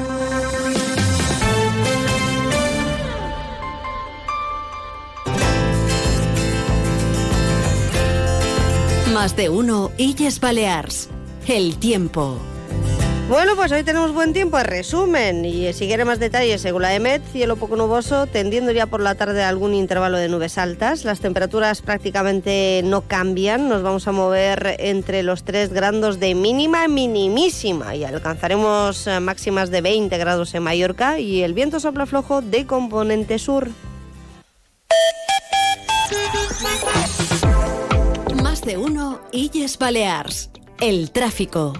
Más de uno Illes Balears. El tiempo. Bueno, pues hoy tenemos buen tiempo, en resumen, y si quiere más detalles, según la EMET, cielo poco nuboso, tendiendo ya por la tarde algún intervalo de nubes altas. Las temperaturas prácticamente no cambian, nos vamos a mover entre los 3 grados de mínima minimísima y alcanzaremos eh, máximas de 20 grados en Mallorca y el viento sopla flojo de componente sur. Más de uno Illes Balears. El tráfico.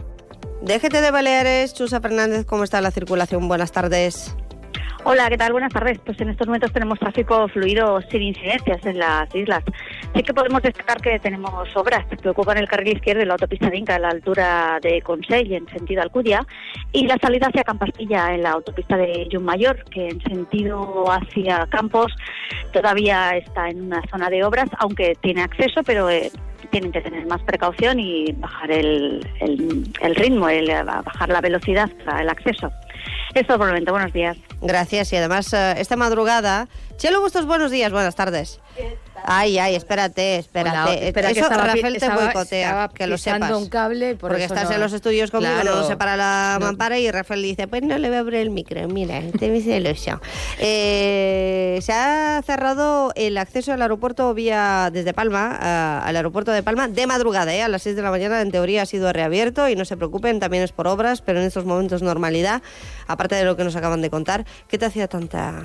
Déjete de Baleares, Chusa Fernández, ¿cómo está la circulación? Buenas tardes. Hola, ¿qué tal? Buenas tardes. Pues en estos momentos tenemos tráfico fluido sin incidencias en las islas. Sí que podemos destacar que tenemos obras que ocupan el carril izquierdo de la autopista de Inca a la altura de Consell en sentido Alcudia y la salida hacia Campastilla en la autopista de Mayor, que en sentido hacia Campos todavía está en una zona de obras, aunque tiene acceso, pero eh, tienen que tener más precaución y bajar el, el, ritmo, el, bajar la velocidad para el acceso. Esto por el momento. Buenos días. Gracias. Y además, eh, esta madrugada. Chelo Bustos, buenos días, buenas tardes. Ay, ay, espérate, espérate. espera eso que estaba, Rafael te estaba, boicotea, estaba que lo sepas. un cable, por Porque eso estás no- en los estudios conmigo, Claro. no se para la No. mampara y Rafael dice, pues no le voy a abrir el micro, mira, este me celoso. Eh, se ha cerrado el acceso al aeropuerto vía desde Palma, a- al aeropuerto de Palma, de madrugada, ¿eh? a las 6 de la mañana, en teoría ha sido reabierto y no se preocupen, también es por obras, pero en estos momentos normalidad, aparte de lo que nos acaban de contar. ¿Qué te hacía tanta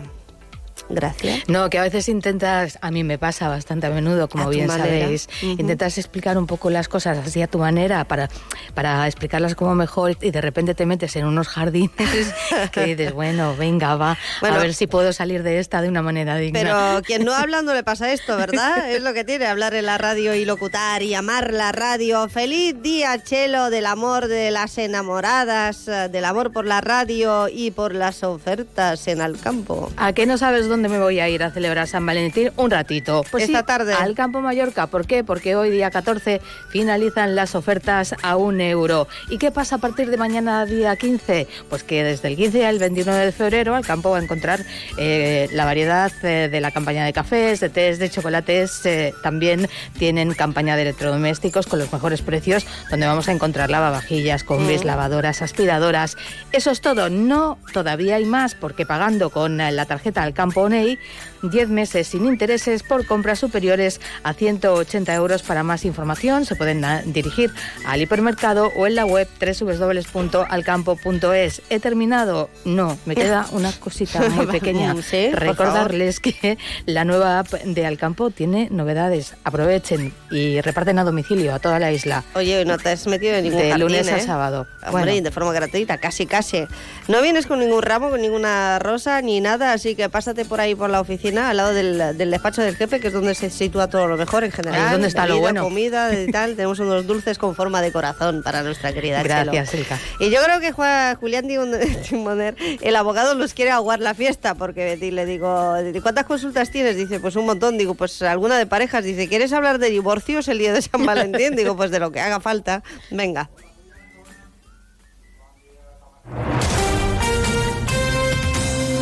gracia? No, que a veces intentas, a mí me pasa bastante a menudo, como A bien sabéis, intentas explicar un poco las cosas así a tu manera para, para explicarlas como mejor y de repente te metes en unos jardines que dices, bueno, venga, va, Bueno. a ver si puedo salir de esta de una manera digna. Pero quien no habla no le pasa esto, ¿verdad? Es lo que tiene, hablar en la radio y locutar y amar la radio. Feliz día, Chelo, del amor de las enamoradas, eh, del amor por la radio y por las ofertas en el campo. ¿A qué no sabes dónde dónde me voy a ir a celebrar San Valentín? Un ratito. Pues Esta sí, tarde. Al Campo Mallorca. ¿Por qué? Porque hoy, día 14, finalizan las ofertas a un euro. ¿Y qué pasa a partir de mañana, día 15? Pues que desde el 15 al 29 de febrero al campo va a encontrar eh, la variedad eh, de la campaña de cafés, de tés, de chocolates. eh, también tienen campaña de electrodomésticos con los mejores precios, donde vamos a encontrar lavavajillas, combis, Mm. lavadoras, aspiradoras. Eso es todo. No, todavía hay más, porque pagando con la tarjeta al campo ONEI, 10 meses sin intereses por compras superiores a 180 euros. Para más información se pueden dirigir al hipermercado o en la web www.alcampo.es. ¿He terminado? No, me queda una cosita muy pequeña. Sí, Recordarles que la nueva app de Alcampo tiene novedades. Aprovechen y reparten a domicilio a toda la isla. Oye, no te has metido en ningún De jardín, lunes a ¿eh? sábado. Hombre, Bueno. de forma gratuita, casi, casi. No vienes con ningún ramo, con ninguna rosa, ni nada, así que pásate por ahí por la oficina, al lado del, del despacho del jefe, que es donde se sitúa todo lo mejor en general. Ahí es donde está lo bueno. comida y tal. Tenemos unos dulces con forma de corazón para nuestra querida Gracias, Chelo. Y yo creo que Juan- Julián Timon- Timoner, el abogado los quiere aguar la fiesta, porque le digo, ¿cuántas consultas tienes? Dice, pues un montón. Digo, pues alguna de parejas. Dice, ¿quieres hablar de divorcios el día de San Valentín? Digo, pues de lo que haga falta. Venga.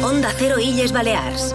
Onda Cero Illes Balears.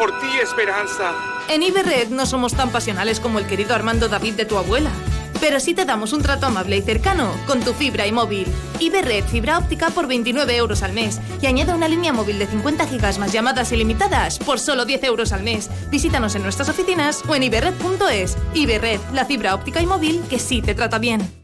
Por ti, Esperanza. En Iberred no somos tan pasionales como el querido Armando David de tu abuela. Pero sí te damos un trato amable y cercano con tu fibra y móvil. Iberred fibra óptica por 29 euros al mes y añade una línea móvil de 50 gigas más llamadas ilimitadas por solo 10 euros al mes. Visítanos en nuestras oficinas o en iberred.es. Iberred, la fibra óptica y móvil que sí te trata bien.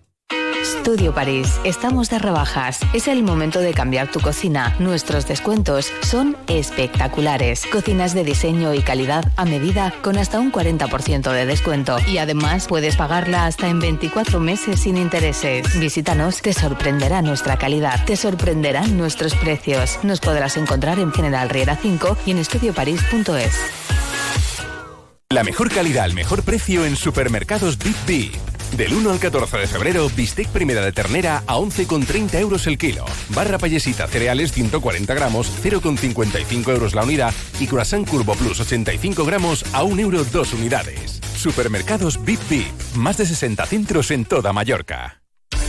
Studio París, estamos de rebajas. Es el momento de cambiar tu cocina. Nuestros descuentos son espectaculares. Cocinas de diseño y calidad a medida con hasta un 40% de descuento. Y además puedes pagarla hasta en 24 meses sin intereses. Visítanos, te sorprenderá nuestra calidad, te sorprenderán nuestros precios. Nos podrás encontrar en General Riera 5 y en estudioparís.es. La mejor calidad al mejor precio en supermercados Big B. Del 1 al 14 de febrero, bistec primera de ternera a 11,30 euros el kilo. Barra payesita cereales 140 gramos, 0,55 euros la unidad. Y croissant curvo plus 85 gramos a 1 euro 2 unidades. Supermercados Big B. Más de 60 centros en toda Mallorca.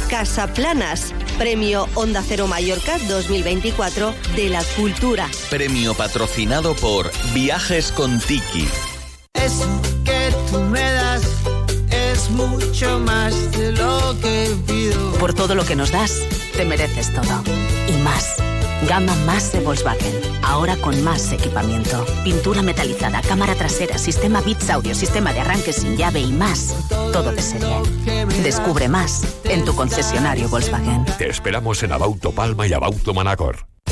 Casaplanas, Premio Onda Cero Mallorca 2024 de la Cultura. Premio patrocinado por Viajes con Tiki. Eso que tú me das mucho más de lo que pido. Por todo lo que nos das, te mereces todo. Y más. Gama más de Volkswagen. Ahora con más equipamiento. Pintura metalizada, cámara trasera, sistema Bits Audio, sistema de arranque sin llave y más. Todo de serie. Descubre más en tu concesionario Volkswagen. Te esperamos en Abauto Palma y Abauto Manacor.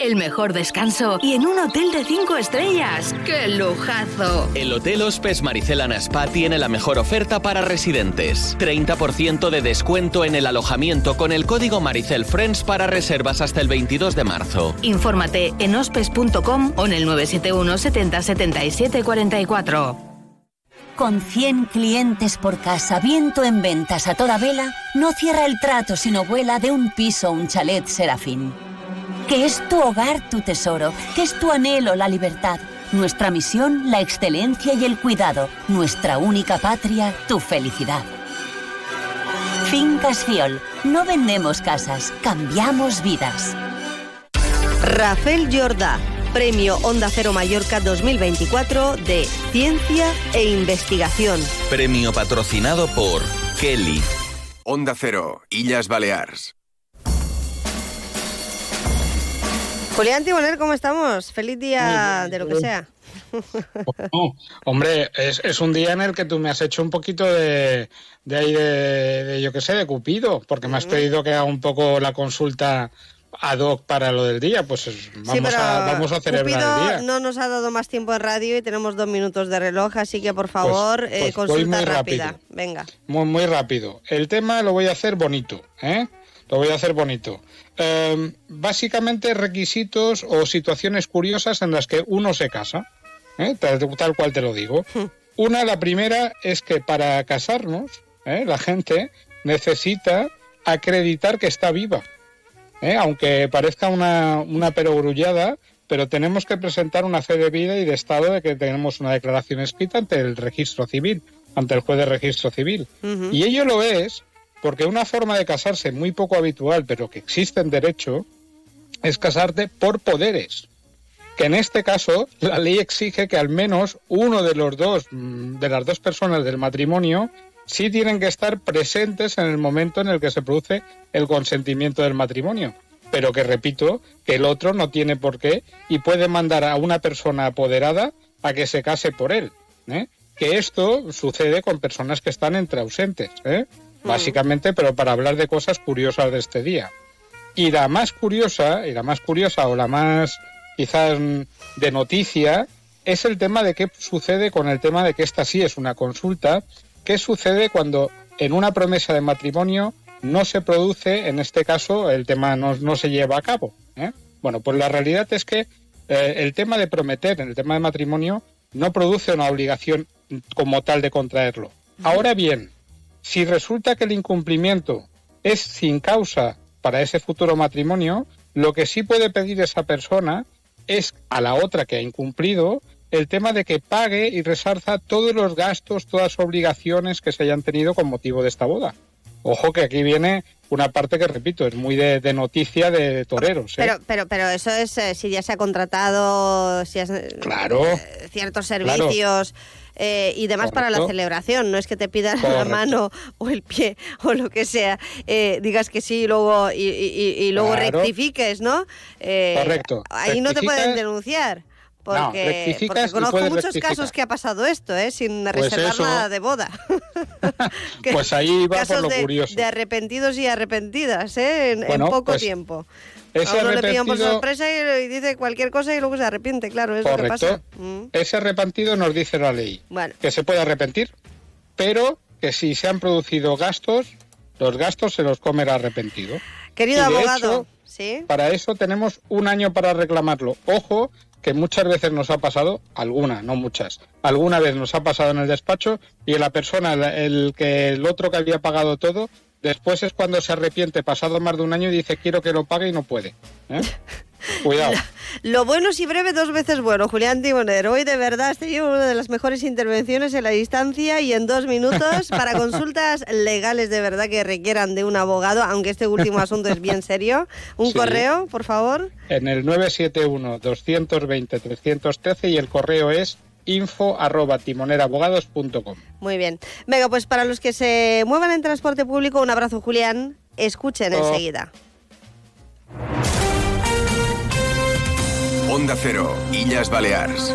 El mejor descanso y en un hotel de 5 estrellas. ¡Qué lujazo! El Hotel Hospes Maricela Spa tiene la mejor oferta para residentes. 30% de descuento en el alojamiento con el código Maricel Friends para reservas hasta el 22 de marzo. Infórmate en hospes.com o en el 971 70 77 44. con 100 clientes por casa, viento en ventas a toda vela, no cierra el trato sino vuela de un piso a un chalet serafín. Que es tu hogar tu tesoro, que es tu anhelo la libertad, nuestra misión la excelencia y el cuidado, nuestra única patria tu felicidad. Fincas Fiol, no vendemos casas, cambiamos vidas. Rafael Jordá, Premio Onda Cero Mallorca 2024 de Ciencia e Investigación. Premio patrocinado por Kelly. Onda Cero, Illas Balears. Julián Tiboner, ¿cómo estamos? Feliz día de lo que sea. No, hombre, es, es, un día en el que tú me has hecho un poquito de, de ahí de, de, yo qué sé, de Cupido, porque me has pedido que haga un poco la consulta ad hoc para lo del día, pues vamos, sí, a, vamos a celebrar Cupido el día. no nos ha dado más tiempo en radio y tenemos dos minutos de reloj, así que por favor, pues, pues eh, consulta muy rápida. rápido. Venga. Muy, muy rápido. El tema lo voy a hacer bonito, ¿eh? Lo voy a hacer bonito. Eh, básicamente requisitos o situaciones curiosas en las que uno se casa, ¿eh? tal, tal, cual te lo digo. Una, la primera es que para casarnos, ¿eh? la gente necesita acreditar que está viva. ¿eh? aunque parezca una, una perogrullada, pero tenemos que presentar una fe de vida y de estado de que tenemos una declaración escrita ante el registro civil, ante el juez de registro civil. Uh -huh. Y ello lo es porque una forma de casarse muy poco habitual, pero que existe en derecho, es casarte por poderes. Que en este caso la ley exige que al menos uno de los dos, mm, de las dos personas del matrimonio, sí tienen que estar presentes en el momento en el que se produce el consentimiento del matrimonio. Pero que repito, que el otro no tiene por qué y puede mandar a una persona apoderada a que se case por él. ¿eh? Que esto sucede con personas que están entre ausentes, ¿eh? Básicamente, pero para hablar de cosas curiosas de este día. Y la más curiosa, y la más curiosa o la más quizás de noticia, es el tema de qué sucede con el tema de que esta sí es una consulta ¿Qué sucede cuando en una promesa de matrimonio no se produce, en este caso, el tema no, no se lleva a cabo? ¿eh? Bueno, pues la realidad es que eh, el tema de prometer en el tema de matrimonio no produce una obligación como tal de contraerlo. Ahora bien, si resulta que el incumplimiento es sin causa para ese futuro matrimonio, lo que sí puede pedir esa persona es a la otra que ha incumplido el tema de que pague y resarza todos los gastos, todas las obligaciones que se hayan tenido con motivo de esta boda. Ojo que aquí viene una parte que repito es muy de, de noticia de toreros. ¿eh? Pero, pero, pero eso es eh, si ya se ha contratado, si has, claro, eh, ciertos servicios. Claro. Eh, y demás Correcto. para la celebración. No es que te pidan Correcto. la mano o el pie o lo que sea, eh, digas que sí y luego, y, y, y luego Claro. rectifiques, ¿no? Eh, Correcto. Ahí no te pueden denunciar. Porque, No, rectificas porque y conozco muchos rectificar. casos que ha pasado esto, ¿eh? sin Pues reservar eso. nada de boda. Pues ahí va por casos lo de, curioso. de arrepentidos y arrepentidas, ¿eh? En, poco pues, tiempo. ese a uno le pillan por sorpresa y, y dice cualquier cosa y luego se arrepiente, claro, es lo que pasa. Correcto. Mm. Ese arrepentido nos dice la ley Bueno, que se puede arrepentir, pero que si se han producido gastos, los gastos se los come el arrepentido. querido abogado, hecho, ¿sí? Para eso tenemos un año para reclamarlo. Ojo, que muchas veces nos ha pasado, alguna, no muchas, alguna vez nos ha pasado en el despacho y la persona, el, el que el otro que había pagado todo, después es cuando se arrepiente, pasado más de un año y dice quiero que lo pague y no puede. ¿eh? Cuidado. Lo bueno si breve, dos veces bueno. Julián Timoner, hoy de verdad has tenido una de las mejores intervenciones en la distancia y en dos minutos para consultas legales de verdad que requieran de un abogado, aunque este último asunto es bien serio. Un Sí. correo, por favor. En el 971-220-313 y el correo es info arroba timonerabogados.com. Muy bien. Venga, pues para los que se muevan en transporte público, un abrazo, Julián. Escuchen Oh. enseguida. Onda Cero, Illas Balears.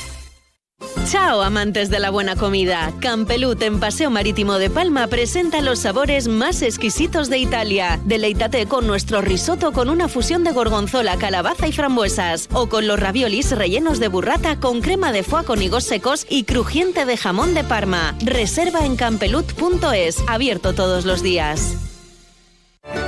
Chao, amantes de la buena comida. Campelut en Paseo Marítimo de Palma presenta los sabores más exquisitos de Italia. Deleítate con nuestro risotto con una fusión de gorgonzola, calabaza y frambuesas. O con los raviolis rellenos de burrata con crema de foie con higos secos y crujiente de jamón de Parma. Reserva en campelut.es, abierto todos los días.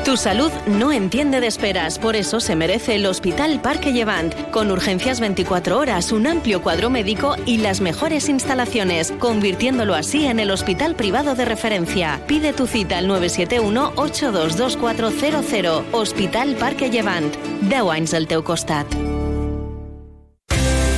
Tu salud no entiende de esperas, por eso se merece el Hospital Parque Llevant, con urgencias 24 horas, un amplio cuadro médico y las mejores instalaciones, convirtiéndolo así en el hospital privado de referencia. Pide tu cita al 971-822400. Hospital Parque Llevant. 10 anys al costat.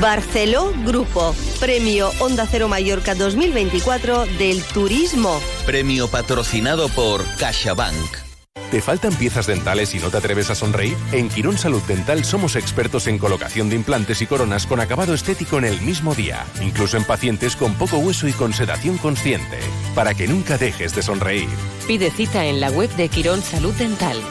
Barceló Grupo, Premio Onda Cero Mallorca 2024 del Turismo. Premio patrocinado por CaixaBank. ¿Te faltan piezas dentales y no te atreves a sonreír? En Quirón Salud Dental somos expertos en colocación de implantes y coronas con acabado estético en el mismo día, incluso en pacientes con poco hueso y con sedación consciente, para que nunca dejes de sonreír. Pide cita en la web de Quirón Salud Dental.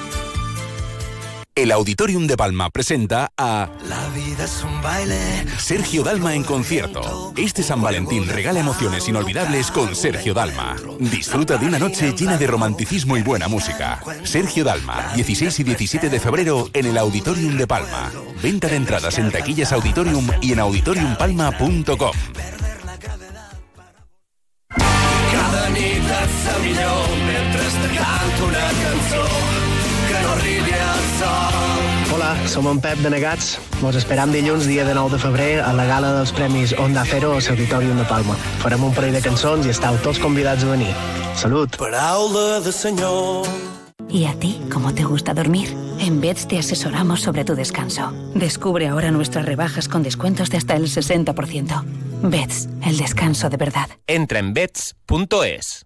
El Auditorium de Palma presenta a La vida es un baile. Sergio Dalma en concierto. Este San Valentín regala emociones inolvidables con Sergio Dalma. Disfruta de una noche llena de romanticismo y buena música. Sergio Dalma, 16 y 17 de febrero en el Auditorium de Palma. Venta de entradas en taquillas Auditorium y en auditoriumpalma.com. Cada nit et sap millor mentre te canto una cançó Hola, som en Pep de Negats. Vos esperam dilluns, dia de 9 de febrer, a la gala dels Premis Onda Cero a l'Auditorium de Palma. Farem un parell de cançons i estàu tots convidats a venir. Salut! Paraula de senyor. ¿Y a ti cómo te gusta dormir? En Beds te asesoramos sobre tu descanso. Descubre ahora nuestras rebajas con descuentos de hasta el 60%. Beds, el descanso de verdad. Entra en bets.es.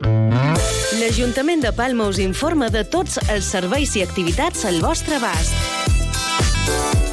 L'Ajuntament de Palma us informa de tots els serveis i activitats al vostre abast.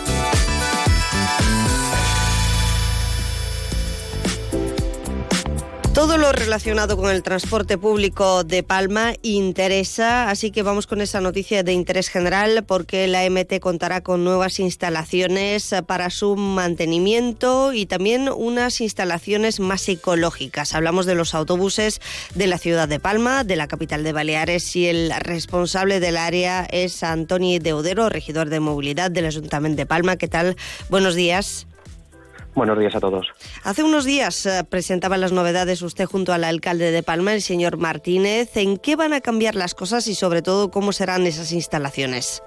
Todo lo relacionado con el transporte público de Palma interesa, así que vamos con esa noticia de interés general porque la MT contará con nuevas instalaciones para su mantenimiento y también unas instalaciones más ecológicas. Hablamos de los autobuses de la ciudad de Palma, de la capital de Baleares y el responsable del área es Antoni Deudero, regidor de movilidad del Ayuntamiento de Palma. ¿Qué tal? Buenos días. Buenos días a todos. Hace unos días eh, presentaba las novedades usted junto al alcalde de Palma, el señor Martínez. ¿En qué van a cambiar las cosas y sobre todo cómo serán esas instalaciones?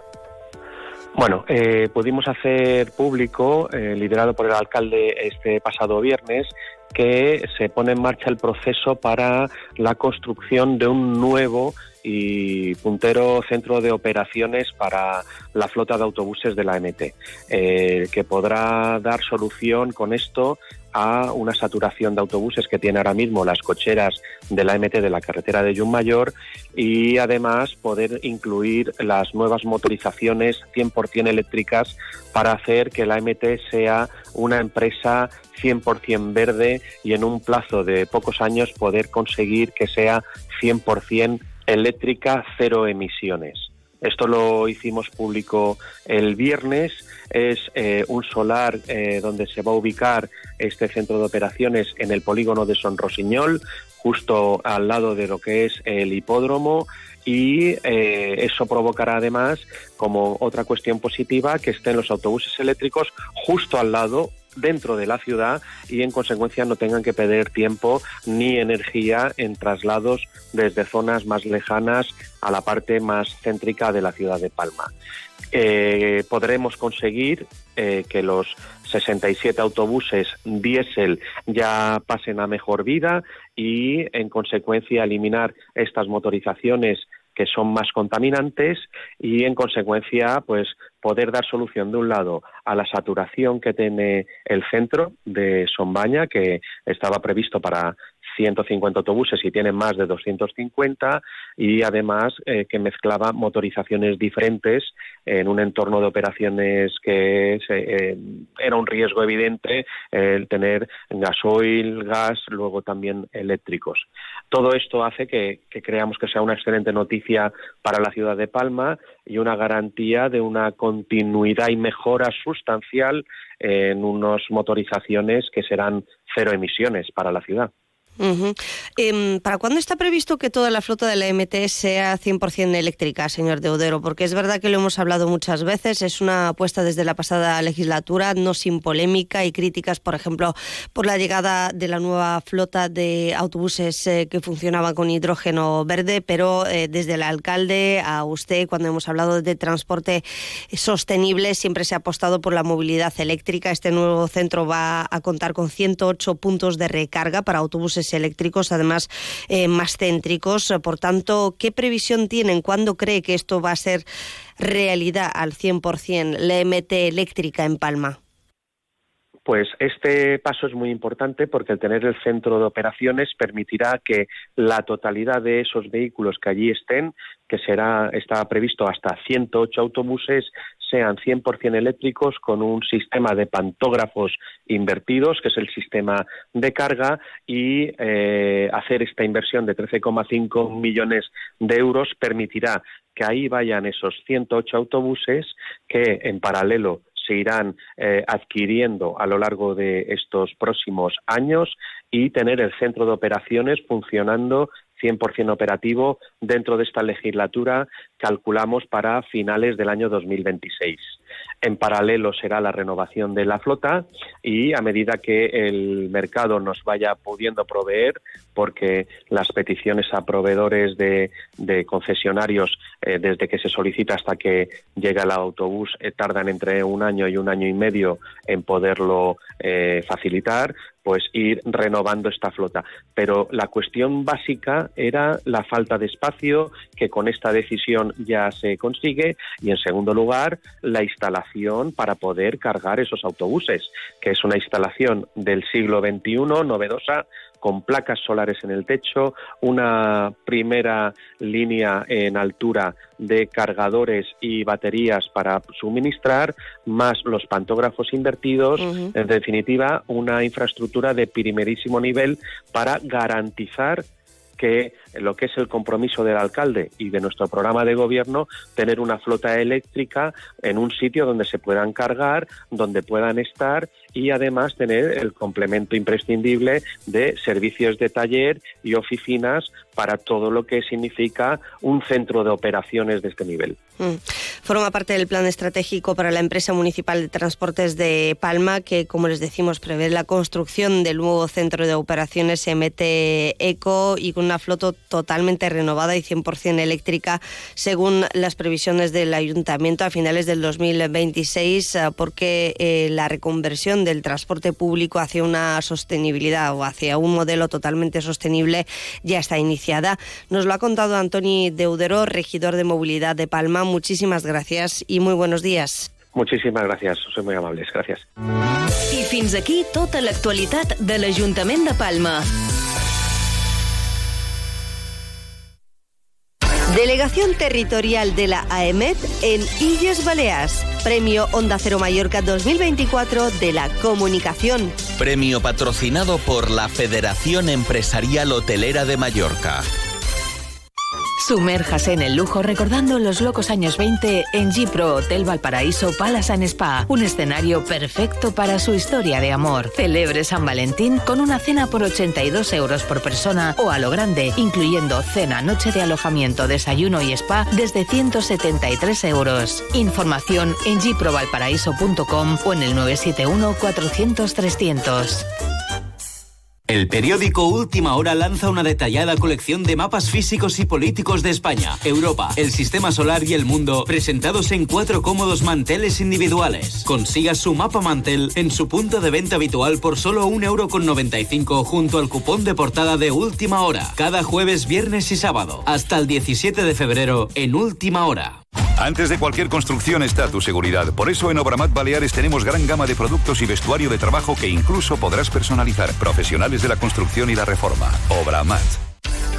Bueno, eh, pudimos hacer público, eh, liderado por el alcalde este pasado viernes, que se pone en marcha el proceso para la construcción de un nuevo y puntero centro de operaciones para la flota de autobuses de la MT, eh, que podrá dar solución con esto a una saturación de autobuses que tiene ahora mismo las cocheras de la MT de la carretera de Mayor y además poder incluir las nuevas motorizaciones 100% eléctricas para hacer que la MT sea una empresa 100% verde y en un plazo de pocos años poder conseguir que sea 100% eléctrica cero emisiones. Esto lo hicimos público el viernes. Es eh, un solar eh, donde se va a ubicar este centro de operaciones en el polígono de Son Rosiñol, justo al lado de lo que es el hipódromo y eh, eso provocará además como otra cuestión positiva que estén los autobuses eléctricos justo al lado dentro de la ciudad y en consecuencia no tengan que perder tiempo ni energía en traslados desde zonas más lejanas a la parte más céntrica de la ciudad de Palma. Eh, podremos conseguir eh, que los 67 autobuses diésel ya pasen a mejor vida y en consecuencia eliminar estas motorizaciones que son más contaminantes y en consecuencia pues poder dar solución de un lado a la saturación que tiene el centro de Sombaña que estaba previsto para 150 autobuses y tienen más de 250 y además eh, que mezclaba motorizaciones diferentes en un entorno de operaciones que eh, era un riesgo evidente el tener gasoil, gas, luego también eléctricos. Todo esto hace que, que creamos que sea una excelente noticia para la ciudad de Palma y una garantía de una continuidad y mejora sustancial en unas motorizaciones que serán cero emisiones para la ciudad. Em, ¿Para cuándo está previsto que toda la flota de la MT sea 100% eléctrica, señor Deudero? Porque es verdad que lo hemos hablado muchas veces, es una apuesta desde la pasada legislatura, no sin polémica y críticas, por ejemplo, por la llegada de la nueva flota de autobuses eh, que funcionaban con hidrógeno verde, pero eh, desde el alcalde a usted, cuando hemos hablado de transporte sostenible, siempre se ha apostado por la movilidad eléctrica. Este nuevo centro va a contar con 108 puntos de recarga para autobuses eléctricos, además eh, más céntricos. Por tanto, ¿qué previsión tienen? ¿Cuándo cree que esto va a ser realidad al 100% la MT eléctrica en Palma? Pues este paso es muy importante porque el tener el centro de operaciones permitirá que la totalidad de esos vehículos que allí estén, que será está previsto hasta 108 autobuses, sean 100% eléctricos con un sistema de pantógrafos invertidos, que es el sistema de carga, y eh, hacer esta inversión de 13,5 millones de euros permitirá que ahí vayan esos 108 autobuses que en paralelo se irán eh, adquiriendo a lo largo de estos próximos años y tener el centro de operaciones funcionando 100% operativo dentro de esta legislatura, calculamos para finales del año 2026. En paralelo será la renovación de la flota y a medida que el mercado nos vaya pudiendo proveer, porque las peticiones a proveedores de, concesionarios eh, desde que se solicita hasta que llega el autobús eh, tardan entre un año y un año y medio en poderlo eh, facilitar, pues ir renovando esta flota. Pero la cuestión básica era la falta de espacio, que con esta decisión ya se consigue, y en segundo lugar, la instalación para poder cargar esos autobuses, que es una instalación del siglo XXI, novedosa, con placas solares en el techo, una primera línea en altura de cargadores y baterías para suministrar, más los pantógrafos invertidos, en definitiva, una infraestructura de primerísimo nivel para garantizar que lo que es el compromiso del alcalde y de nuestro programa de gobierno, tener una flota eléctrica en un sitio donde se puedan cargar, donde puedan estar y además tener el complemento imprescindible de servicios de taller y oficinas para todo lo que significa un centro de operaciones de este nivel. Mm. Forma parte del plan estratégico para la empresa municipal de transportes de Palma, que, como les decimos, prevé la construcción del nuevo centro de operaciones MT Eco y con una flota totalmente renovada y 100% eléctrica, según las previsiones del ayuntamiento a finales del 2026, eh, porque eh, la reconversión del transporte público hacia una sostenibilidad o hacia un modelo totalmente sostenible ya está iniciada. Nos lo ha contado Antoni Deudero, regidor de movilidad de Palma. Muchísimas gracias y muy buenos días. Muchísimas gracias, soy muy amables, gracias. I fins aquí tota l'actualitat de l'Ajuntament de Palma. Delegación Territorial de la AEMET en Illes Baleares. Premio Onda Cero Mallorca 2024 de la Comunicación. Premio patrocinado por la Federación Empresarial Hotelera de Mallorca. Sumérjase en el lujo recordando los locos años 20 en G-Pro Hotel Valparaíso Palace and Spa, un escenario perfecto para su historia de amor. Celebre San Valentín con una cena por 82 euros por persona o a lo grande, incluyendo cena, noche de alojamiento, desayuno y spa desde 173 euros. Información en gprovalparaíso.com o en el 971 400 300. El periódico Última Hora lanza una detallada colección de mapas físicos y políticos de España, Europa, el sistema solar y el mundo, presentados en cuatro cómodos manteles individuales. Consiga su mapa mantel en su punto de venta habitual por solo 1,95€ junto al cupón de portada de Última Hora, cada jueves, viernes y sábado, hasta el 17 de febrero en Última Hora. Antes de cualquier construcción está tu seguridad. Por eso en Obramat Baleares tenemos gran gama de productos y vestuario de trabajo que incluso podrás personalizar. Profesionales de la construcción y la reforma. Obramat.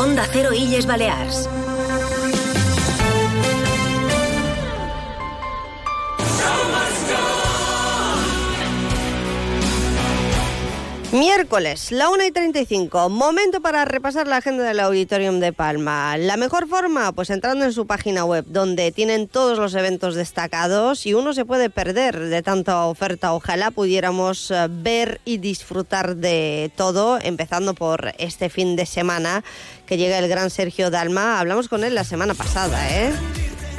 Onda Cero Illes Balears. Miércoles, la 1 y 35, momento para repasar la agenda del Auditorium de Palma. La mejor forma, pues entrando en su página web, donde tienen todos los eventos destacados y uno se puede perder de tanta oferta. Ojalá pudiéramos eh, ver y disfrutar de todo, empezando por este fin de semana que llega el gran Sergio Dalma. Hablamos con él la semana pasada, ¿eh?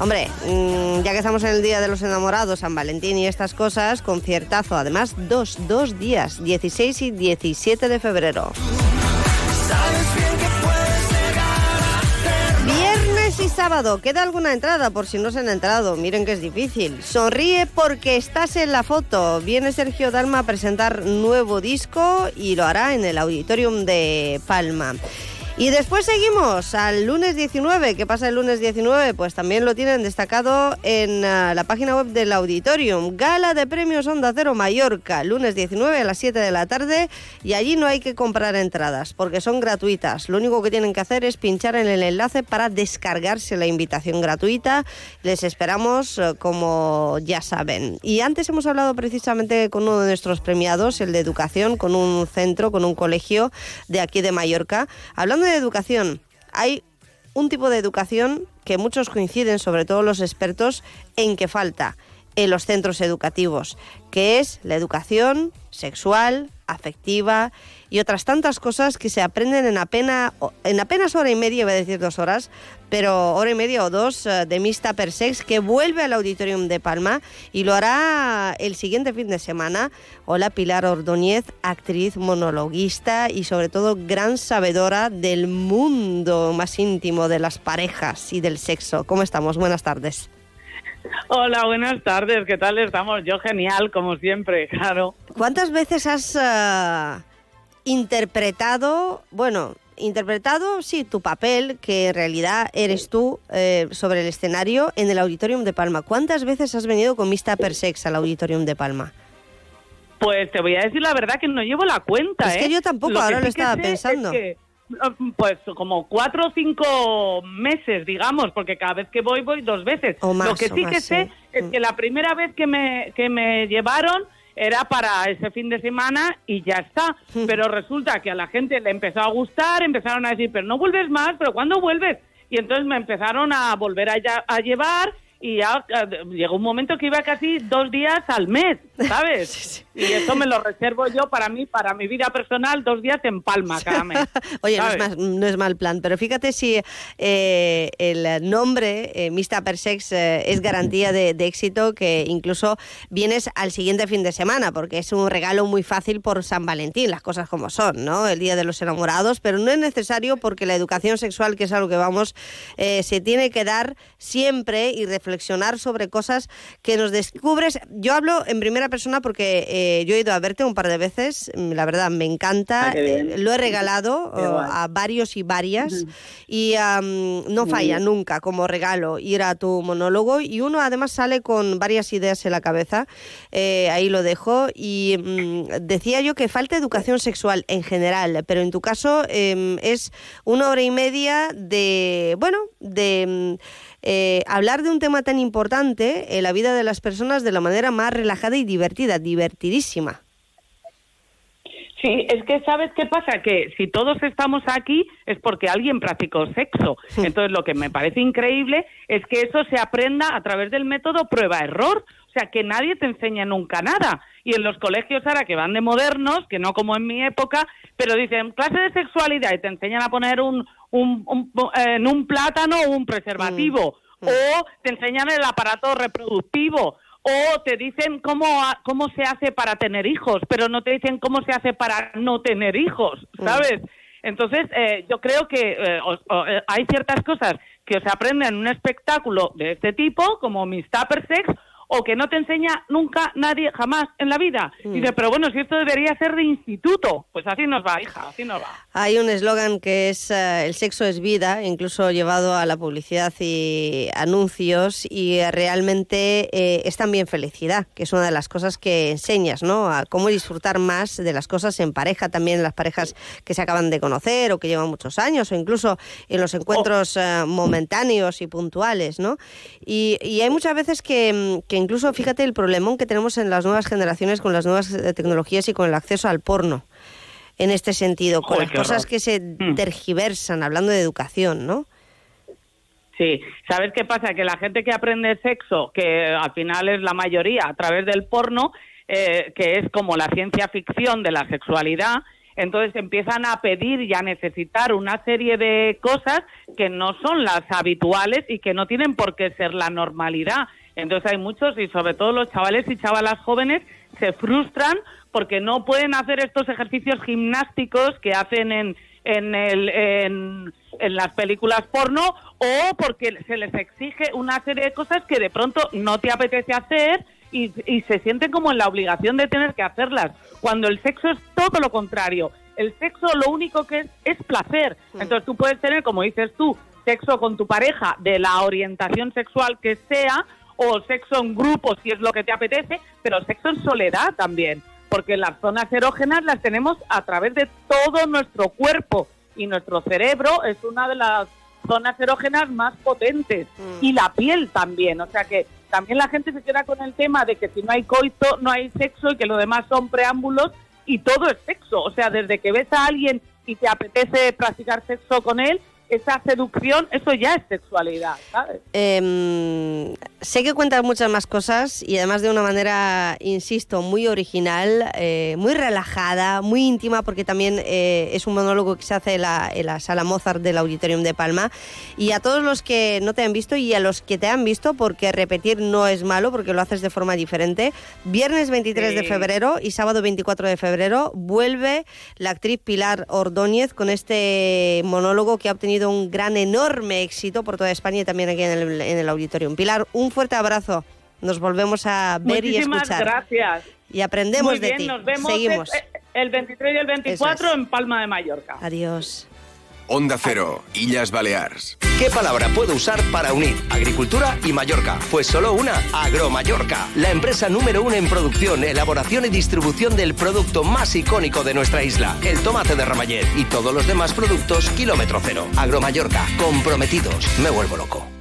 Hombre, mm, ya que estamos en el Día de los Enamorados, San Valentín y estas cosas, conciertazo. Además, dos, dos días, 16 y 17 de febrero. Viernes y sábado, ¿queda alguna entrada por si no se han entrado? Miren que es difícil. Sonríe porque estás en la foto. Viene Sergio Dalma a presentar nuevo disco y lo hará en el Auditorium de Palma. Y después seguimos al lunes 19. ¿Qué pasa el lunes 19? Pues también lo tienen destacado en uh, la página web del Auditorium. Gala de Premios Onda Cero Mallorca, lunes 19 a las 7 de la tarde. Y allí no hay que comprar entradas porque son gratuitas. Lo único que tienen que hacer es pinchar en el enlace para descargarse la invitación gratuita. Les esperamos, uh, como ya saben. Y antes hemos hablado precisamente con uno de nuestros premiados, el de educación, con un centro, con un colegio de aquí de Mallorca. Hablando de educación, hay un tipo de educación que muchos coinciden, sobre todo los expertos, en que falta en los centros educativos, que es la educación sexual, afectiva y otras tantas cosas que se aprenden en apenas, en apenas hora y media, voy a decir dos horas, pero hora y media o dos eh, de Mista Per Sex, que vuelve al Auditorium de Palma y lo hará el siguiente fin de semana. Hola Pilar Ordóñez, actriz, monologuista y sobre todo gran sabedora del mundo más íntimo de las parejas y del sexo. ¿Cómo estamos? Buenas tardes. Hola, buenas tardes. ¿Qué tal estamos? Yo genial, como siempre, claro. ¿Cuántas veces has uh, interpretado, bueno, interpretado, sí, tu papel, que en realidad eres tú eh, sobre el escenario en el Auditorium de Palma? ¿Cuántas veces has venido con Mista Per Sex al Auditorium de Palma? Pues te voy a decir la verdad que no llevo la cuenta. Es que ¿eh? yo tampoco, Lo que ahora sí lo que estaba pensando. es que, pues como cuatro o cinco meses, digamos, porque cada vez que voy, voy dos veces. O más, Lo que o sí más, que sé sí. es que la primera vez que me, que me llevaron era para ese fin de semana y ya está. Pero resulta que a la gente le empezó a gustar, empezaron a decir, pero no vuelves más, pero ¿cuándo vuelves? Y entonces me empezaron a volver a, a llevar y ya llegó un momento que iba casi dos días al mes, ¿sabes? Y eso me lo reservo yo para mí, para mi vida personal, dos días en Palma cada mes. Oye, no es, mal, no es mal plan, pero fíjate si eh, el nombre eh, Mista Per Sex eh, es garantía de, de éxito que incluso vienes al siguiente fin de semana, porque es un regalo muy fácil por San Valentín, las cosas como son, ¿no? El Día de los Enamorados, pero no es necesario porque la educación sexual, que es a lo que vamos, eh, se tiene que dar siempre y reflexionar reflexionar sobre cosas que nos descubres. Yo hablo en primera persona porque eh, yo he ido a verte un par de veces, mm, la verdad me encanta, Ah, eh, lo he regalado oh, a varios y varias y am, no falla nunca como regalo ir a tu monólogo y uno además sale con varias ideas en la cabeza, eh, ahí lo dejo y mm, decía yo que falta educación sexual en general, pero en tu caso em, es una hora y media de, bueno, de... mm, eh, hablar de un tema tan importante en la vida de las personas de la manera más relajada y divertida, divertidísima. Sí, es que sabes qué pasa, que si todos estamos aquí es porque alguien practicó sexo. Entonces lo que me parece increíble es que eso se aprenda a través del método prueba-error. O sea, que nadie te enseña nunca nada. Y en los colegios ahora que van de modernos, que no como en mi época, pero dicen clase de sexualidad y te enseñan a poner un, un- un- en un plátano un preservativo. O te enseñan el aparato reproductivo o te dicen cómo, cómo se hace para tener hijos, pero no te dicen cómo se hace para no tener hijos, ¿sabes? Entonces, eh, yo creo que eh, o- eh, hay ciertas cosas que se aprenden en un espectáculo de este tipo, como Miss Tupper Sex, o que no te enseña nunca nadie jamás en la vida. Y dice, pero bueno, si esto debería ser de instituto, pues así nos va, hija, así nos va. Hay un eslogan que es eh, el sexo es vida, incluso llevado a la publicidad y anuncios, y realmente eh, es también felicidad, que es una de las cosas que enseñas, ¿no? A cómo disfrutar más de las cosas en pareja, también las parejas que se acaban de conocer o que llevan muchos años, o incluso en los encuentros eh, momentáneos y puntuales, ¿no? Y, y hay muchas veces que, mm, que incluso, fíjate el problemón que tenemos en las nuevas generaciones con las nuevas eh, tecnologías y con el acceso al porno en este sentido, con Joder, las cosas horror. que se tergiversan, hablando de educación, ¿no? Sí, ¿sabes qué pasa? Que la gente que aprende sexo, que al final es la mayoría a través del porno, eh, que es como la ciencia ficción de la sexualidad, entonces empiezan a pedir y a necesitar una serie de cosas que no son las habituales y que no tienen por qué ser la normalidad. Entonces hay muchos, y sobre todo los chavales y chavalas jóvenes, se frustran porque no pueden hacer estos ejercicios gimnásticos que hacen en, en, el, en, en las películas porno o porque se les exige una serie de cosas que de pronto no te apetece hacer y, y se sienten como en la obligación de tener que hacerlas, cuando el sexo es todo lo contrario. El sexo lo único que es es placer. Entonces tú puedes tener, como dices tú, sexo con tu pareja de la orientación sexual que sea, o sexo en grupo si es lo que te apetece, pero sexo en soledad también, porque las zonas erógenas las tenemos a través de todo nuestro cuerpo y nuestro cerebro es una de las zonas erógenas más potentes y la piel también, o sea que también la gente se queda con el tema de que si no hay coito no hay sexo y que lo demás son preámbulos y todo es sexo, o sea, desde que ves a alguien y te apetece practicar sexo con él, esa seducción, eso ya es sexualidad, ¿sabes? Eh, sé que cuentas muchas más cosas y además de una manera, insisto, muy original, eh, muy relajada, muy íntima, porque también eh, es un monólogo que se hace en la, en la sala Mozart del Auditorium de Palma. Y a todos los que no te han visto y a los que te han visto, porque repetir no es malo, porque lo haces de forma diferente, viernes 23 de Sí. febrero y sábado 24 de febrero vuelve la actriz Pilar Ordóñez con este monólogo que ha obtenido un gran, enorme éxito por toda España y también aquí en el, en el auditorium. Pilar, un fuerte abrazo. Nos volvemos a ver Muchísimas y escuchar. gracias. Y aprendemos Muy de ti. nos vemos Seguimos. el- el 23 y el 24 Eso en Palma de Mallorca. Adiós. Onda Cero, Illas Balears. ¿Qué palabra puedo usar para unir agricultura y Mallorca? Pues solo una, Agromallorca, la empresa número uno en producción, elaboración y distribución del producto más icónico de nuestra isla, el tomate de Ramallet y todos los demás productos kilómetro cero. Agromallorca, comprometidos, me vuelvo loco.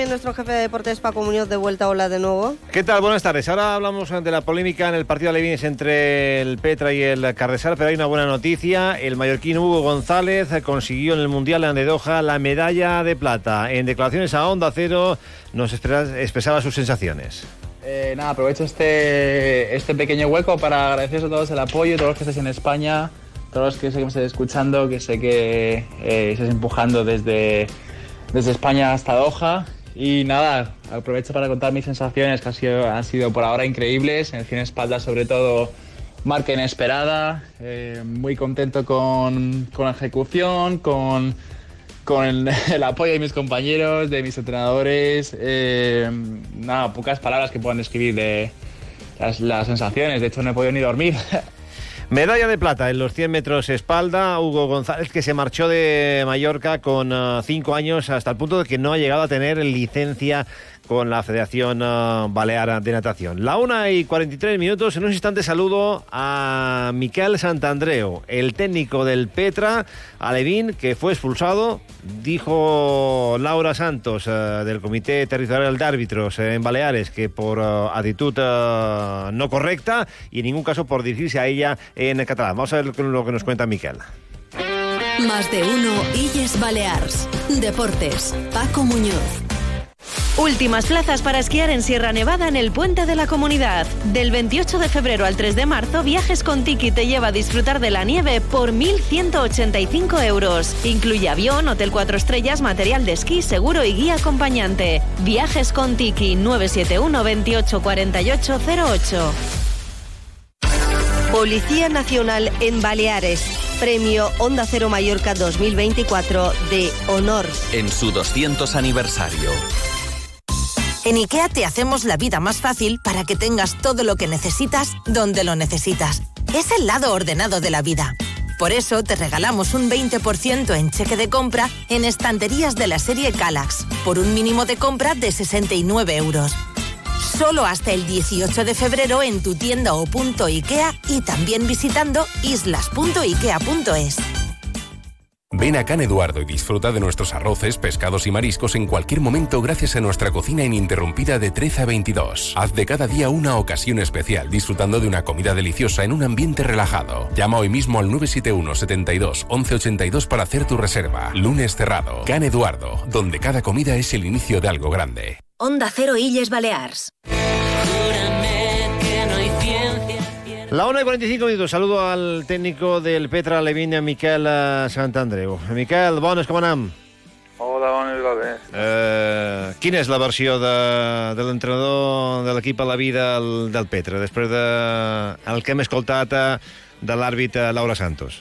También nuestro jefe de deportes, Paco Muñoz, de vuelta. Hola de nuevo. ¿Qué tal? Buenas tardes. Ahora hablamos de la polémica en el partido de Levines entre el Petra y el Cardesal, pero hay una buena noticia. El mallorquín Hugo González consiguió en el Mundial de Doha la medalla de plata. En declaraciones a Onda Cero nos expresaba sus sensaciones. Eh, nada, aprovecho este, este pequeño hueco para agradeceros a todos el apoyo, todos los que estáis en España, todos los que sé que me estáis escuchando, que sé que eh, estáis empujando desde, desde España hasta Doha. Y nada, aprovecho para contar mis sensaciones que han sido, han sido por ahora increíbles. En el cine espalda, sobre todo, marca inesperada. Eh, muy contento con, con la ejecución, con con el, apoyo de mis compañeros, de mis entrenadores. Eh, nada, pocas palabras que puedan describir de las, sensaciones. De hecho, no he podido ni dormir. Medalla de plata en los 100 metros espalda, Hugo González, que se marchó de Mallorca con 5 ah, años hasta el punto de que no ha llegado a tener licencia con la Federación uh, Balear de Natación. La 1 y 43 minutos. En un instante saludo a Miquel Santandreu, el técnico del Petra, Alevín, que fue expulsado. Dijo Laura Santos uh, del Comité Territorial de Árbitros uh, en Baleares que por actitud no correcta y en ningún caso por dirigirse a ella en catalán. Vamos a ver lo que nos cuenta Miquel. Más de uno, Illes Balears. Deportes, Paco Muñoz. Últimas plazas para esquiar en Sierra Nevada en el Puente de la Comunidad. Del 28 de febrero al 3 de marzo, Viajes con Tiki te lleva a disfrutar de la nieve por 1.185 euros. Incluye avión, hotel 4 estrellas, material de esquí, seguro y guía acompañante. Viajes con Tiki 971 28 48 08. Policía Nacional en Baleares. Premio Onda Cero Mallorca 2024 de Honor. En su 200 aniversario. En IKEA te hacemos la vida más fácil para que tengas todo lo que necesitas donde lo necesitas. Es el lado ordenado de la vida. Por eso te regalamos un 20% en cheque de compra en estanterías de la serie Calax, por un mínimo de compra de 69 euros. Solo hasta el 18 de febrero en tu tienda o punto IKEA y también visitando islas.ikea.es. Ven a Can Eduardo y disfruta de nuestros arroces, pescados y mariscos en cualquier momento gracias a nuestra cocina ininterrumpida de 13 a 22. Haz de cada día una ocasión especial disfrutando de una comida deliciosa en un ambiente relajado. Llama hoy mismo al 971 72 1182 para hacer tu reserva. Lunes cerrado. Can Eduardo, donde cada comida es el inicio de algo grande. Onda Cero Illes Balears. La 1 y 45 minutos. Saludo al técnico del Petra Levín, Miquel eh, Santandreu. Miquel, bones, com anem? Hola, bones, va bé. Eh, quina és la versió de, de l'entrenador de l'equip a la vida del, del Petra, després de el que hem escoltat eh, de l'àrbit Laura Santos?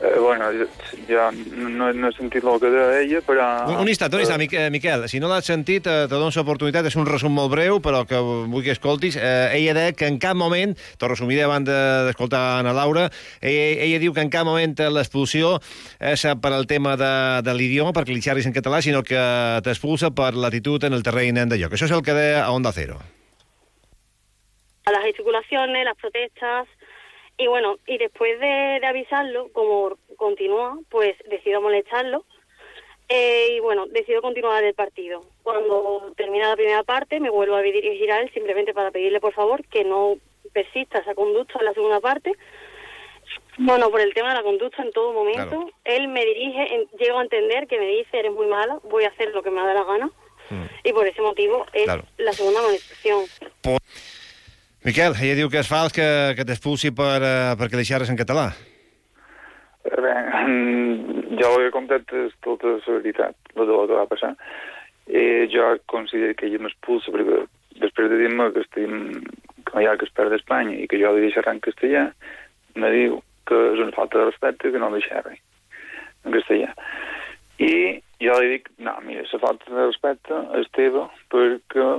Eh, bueno, ja no, no he sentit el que deia ella, però... Un, un instant, un instant, eh, Miquel, si no l'has sentit, eh, te dono l'oportunitat, és un resum molt breu, però que vull que escoltis. Eh, ella deia que en cap moment, t'ho resumiré abans d'escoltar de, Ana Laura, ella, ella diu que en cap moment l'expulsió és per al tema de, de l'idioma, perquè li xerris en català, sinó que t'expulsa per l'actitud en el terreny de lloc. Això és el que deia a Onda Cero. A las gesticulaciones, las protestas, Y bueno, y después de, avisarlo, como continúa, pues decido molestarlo. Eh, y bueno, decido continuar el partido. Cuando termina la primera parte, me vuelvo a dirigir a él simplemente para pedirle por favor que no persista esa conducta en la segunda parte. Bueno, por el tema de la conducta en todo momento, él me dirige, llego a entender que me dice, eres muy mala, voy a hacer lo que me da la gana. Mm. Y por ese motivo es la segunda manifestación. Miquel, ella diu que és fals que, que t'expulsi per, uh, perquè li xerres en català. Bé, jo ho he contat tota la veritat, el que va passar. Eh, jo considero que ella m'expulsa perquè després de dir-me que, estem, que hi ha que es perd d'Espanya i que jo li xerrar en castellà, me diu que és una falta de respecte que no li xerri en castellà. I jo li dic, no, mira, la falta de respecte és teva perquè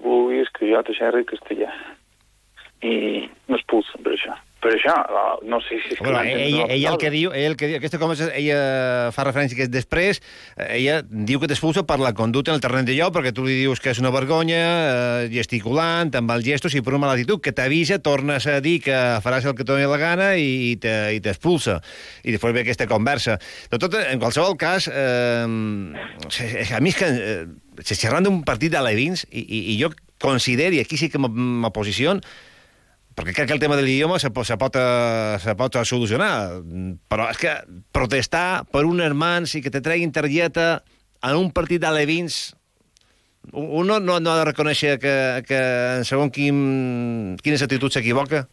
vulguis que jo te xerri castellà i m'expulsen per això. per això, uh, no sé si és. Bueno, ella, ella el que diu, ella el que diu, aquesta conversa, ella fa referència que després, eh, ella diu que t'expulsa per la conducta en el terreny de lloc, perquè tu li dius que és una vergonya, eh, gesticulant, amb els gestos i per una mala actitud, que t'avisa, tornes a dir que faràs el que et doni la gana i, i te- i t'expulsa. I després ve aquesta conversa. De tot, en qualsevol cas, eh, a mi és que, eh, xerrant d'un partit de l'Evins, i, i, i jo considero, i aquí sí que me posiciono, perquè crec que el tema de l'idioma se, se, pot, eh, se pot solucionar, però és que protestar per un hermans i que te treguin targeta en un partit d'alevins uno no, no ha de reconèixer que, que en segon quin, quines actituds s'equivoca?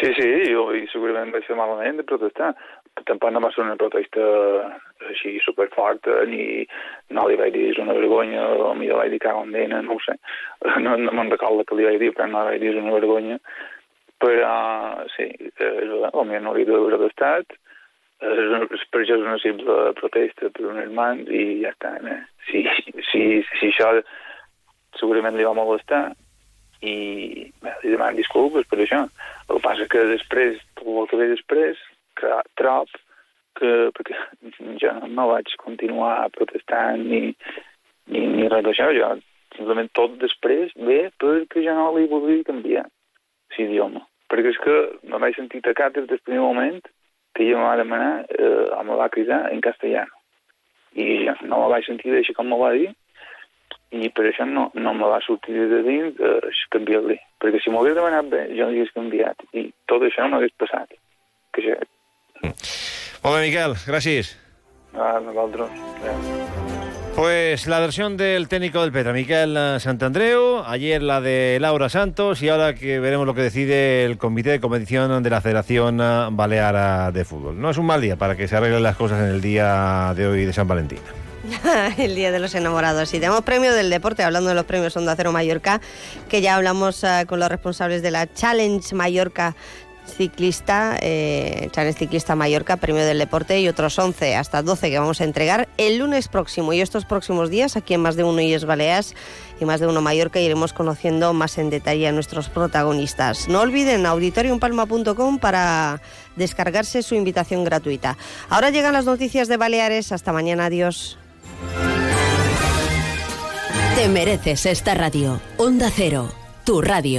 Sí, sí, jo i segurament vaig fer malament de protestar. Tampoc no va ser una protesta així superforta, ni no li vaig dir és una vergonya, o millor vaig dir cago en dena, no ho sé. No, no me'n recordo que li vaig dir, però no vaig dir és una vergonya. Però, sí, eh, potser no hauria d'haver protestat, és una, per això és una simple protesta per un hermans i ja està. Eh? Si, si, si això segurament li va molestar, i bé, li demanen disculpes per això. El que passa que després, tot el que ve després, que trob que, perquè jo no vaig continuar protestant ni, ni, ni res d'això, jo simplement tot després ve perquè jo no li volia canviar l'idioma. Perquè és que me vaig sentir tacat des del primer moment que ella me va demanar, eh, me va cridar en castellano. I jo no me vaig sentir d'això com me va dir, i per això no, no me va sortir de dins eh, canviar-li. Perquè si m'ho hagués demanat bé, jo l'hagués canviat. I tot això no hagués passat. Que ja... Molt bé, Miquel, gràcies. A nosaltres. Pues la versión del técnico del Petra, Miquel eh, Santandreu, ayer la de Laura Santos y ahora que veremos lo que decide el comité de competición de la Federación eh, Balear de Fútbol. No es un mal día para que se arreglen las cosas en el día de hoy de San Valentín. el Día de los Enamorados. Y tenemos premio del deporte, hablando de los premios Onda Cero Mallorca, que ya hablamos eh, con los responsables de la Challenge Mallorca Ciclista, eh, Ciclista Mallorca, premio del deporte y otros 11 hasta 12 que vamos a entregar el lunes próximo. Y estos próximos días, aquí en Más de Uno y es Baleas y Más de Uno Mallorca, iremos conociendo más en detalle a nuestros protagonistas. No olviden auditoriumpalma.com para descargarse su invitación gratuita. Ahora llegan las noticias de Baleares. Hasta mañana. Adiós. Te mereces esta radio. Onda Cero, tu radio.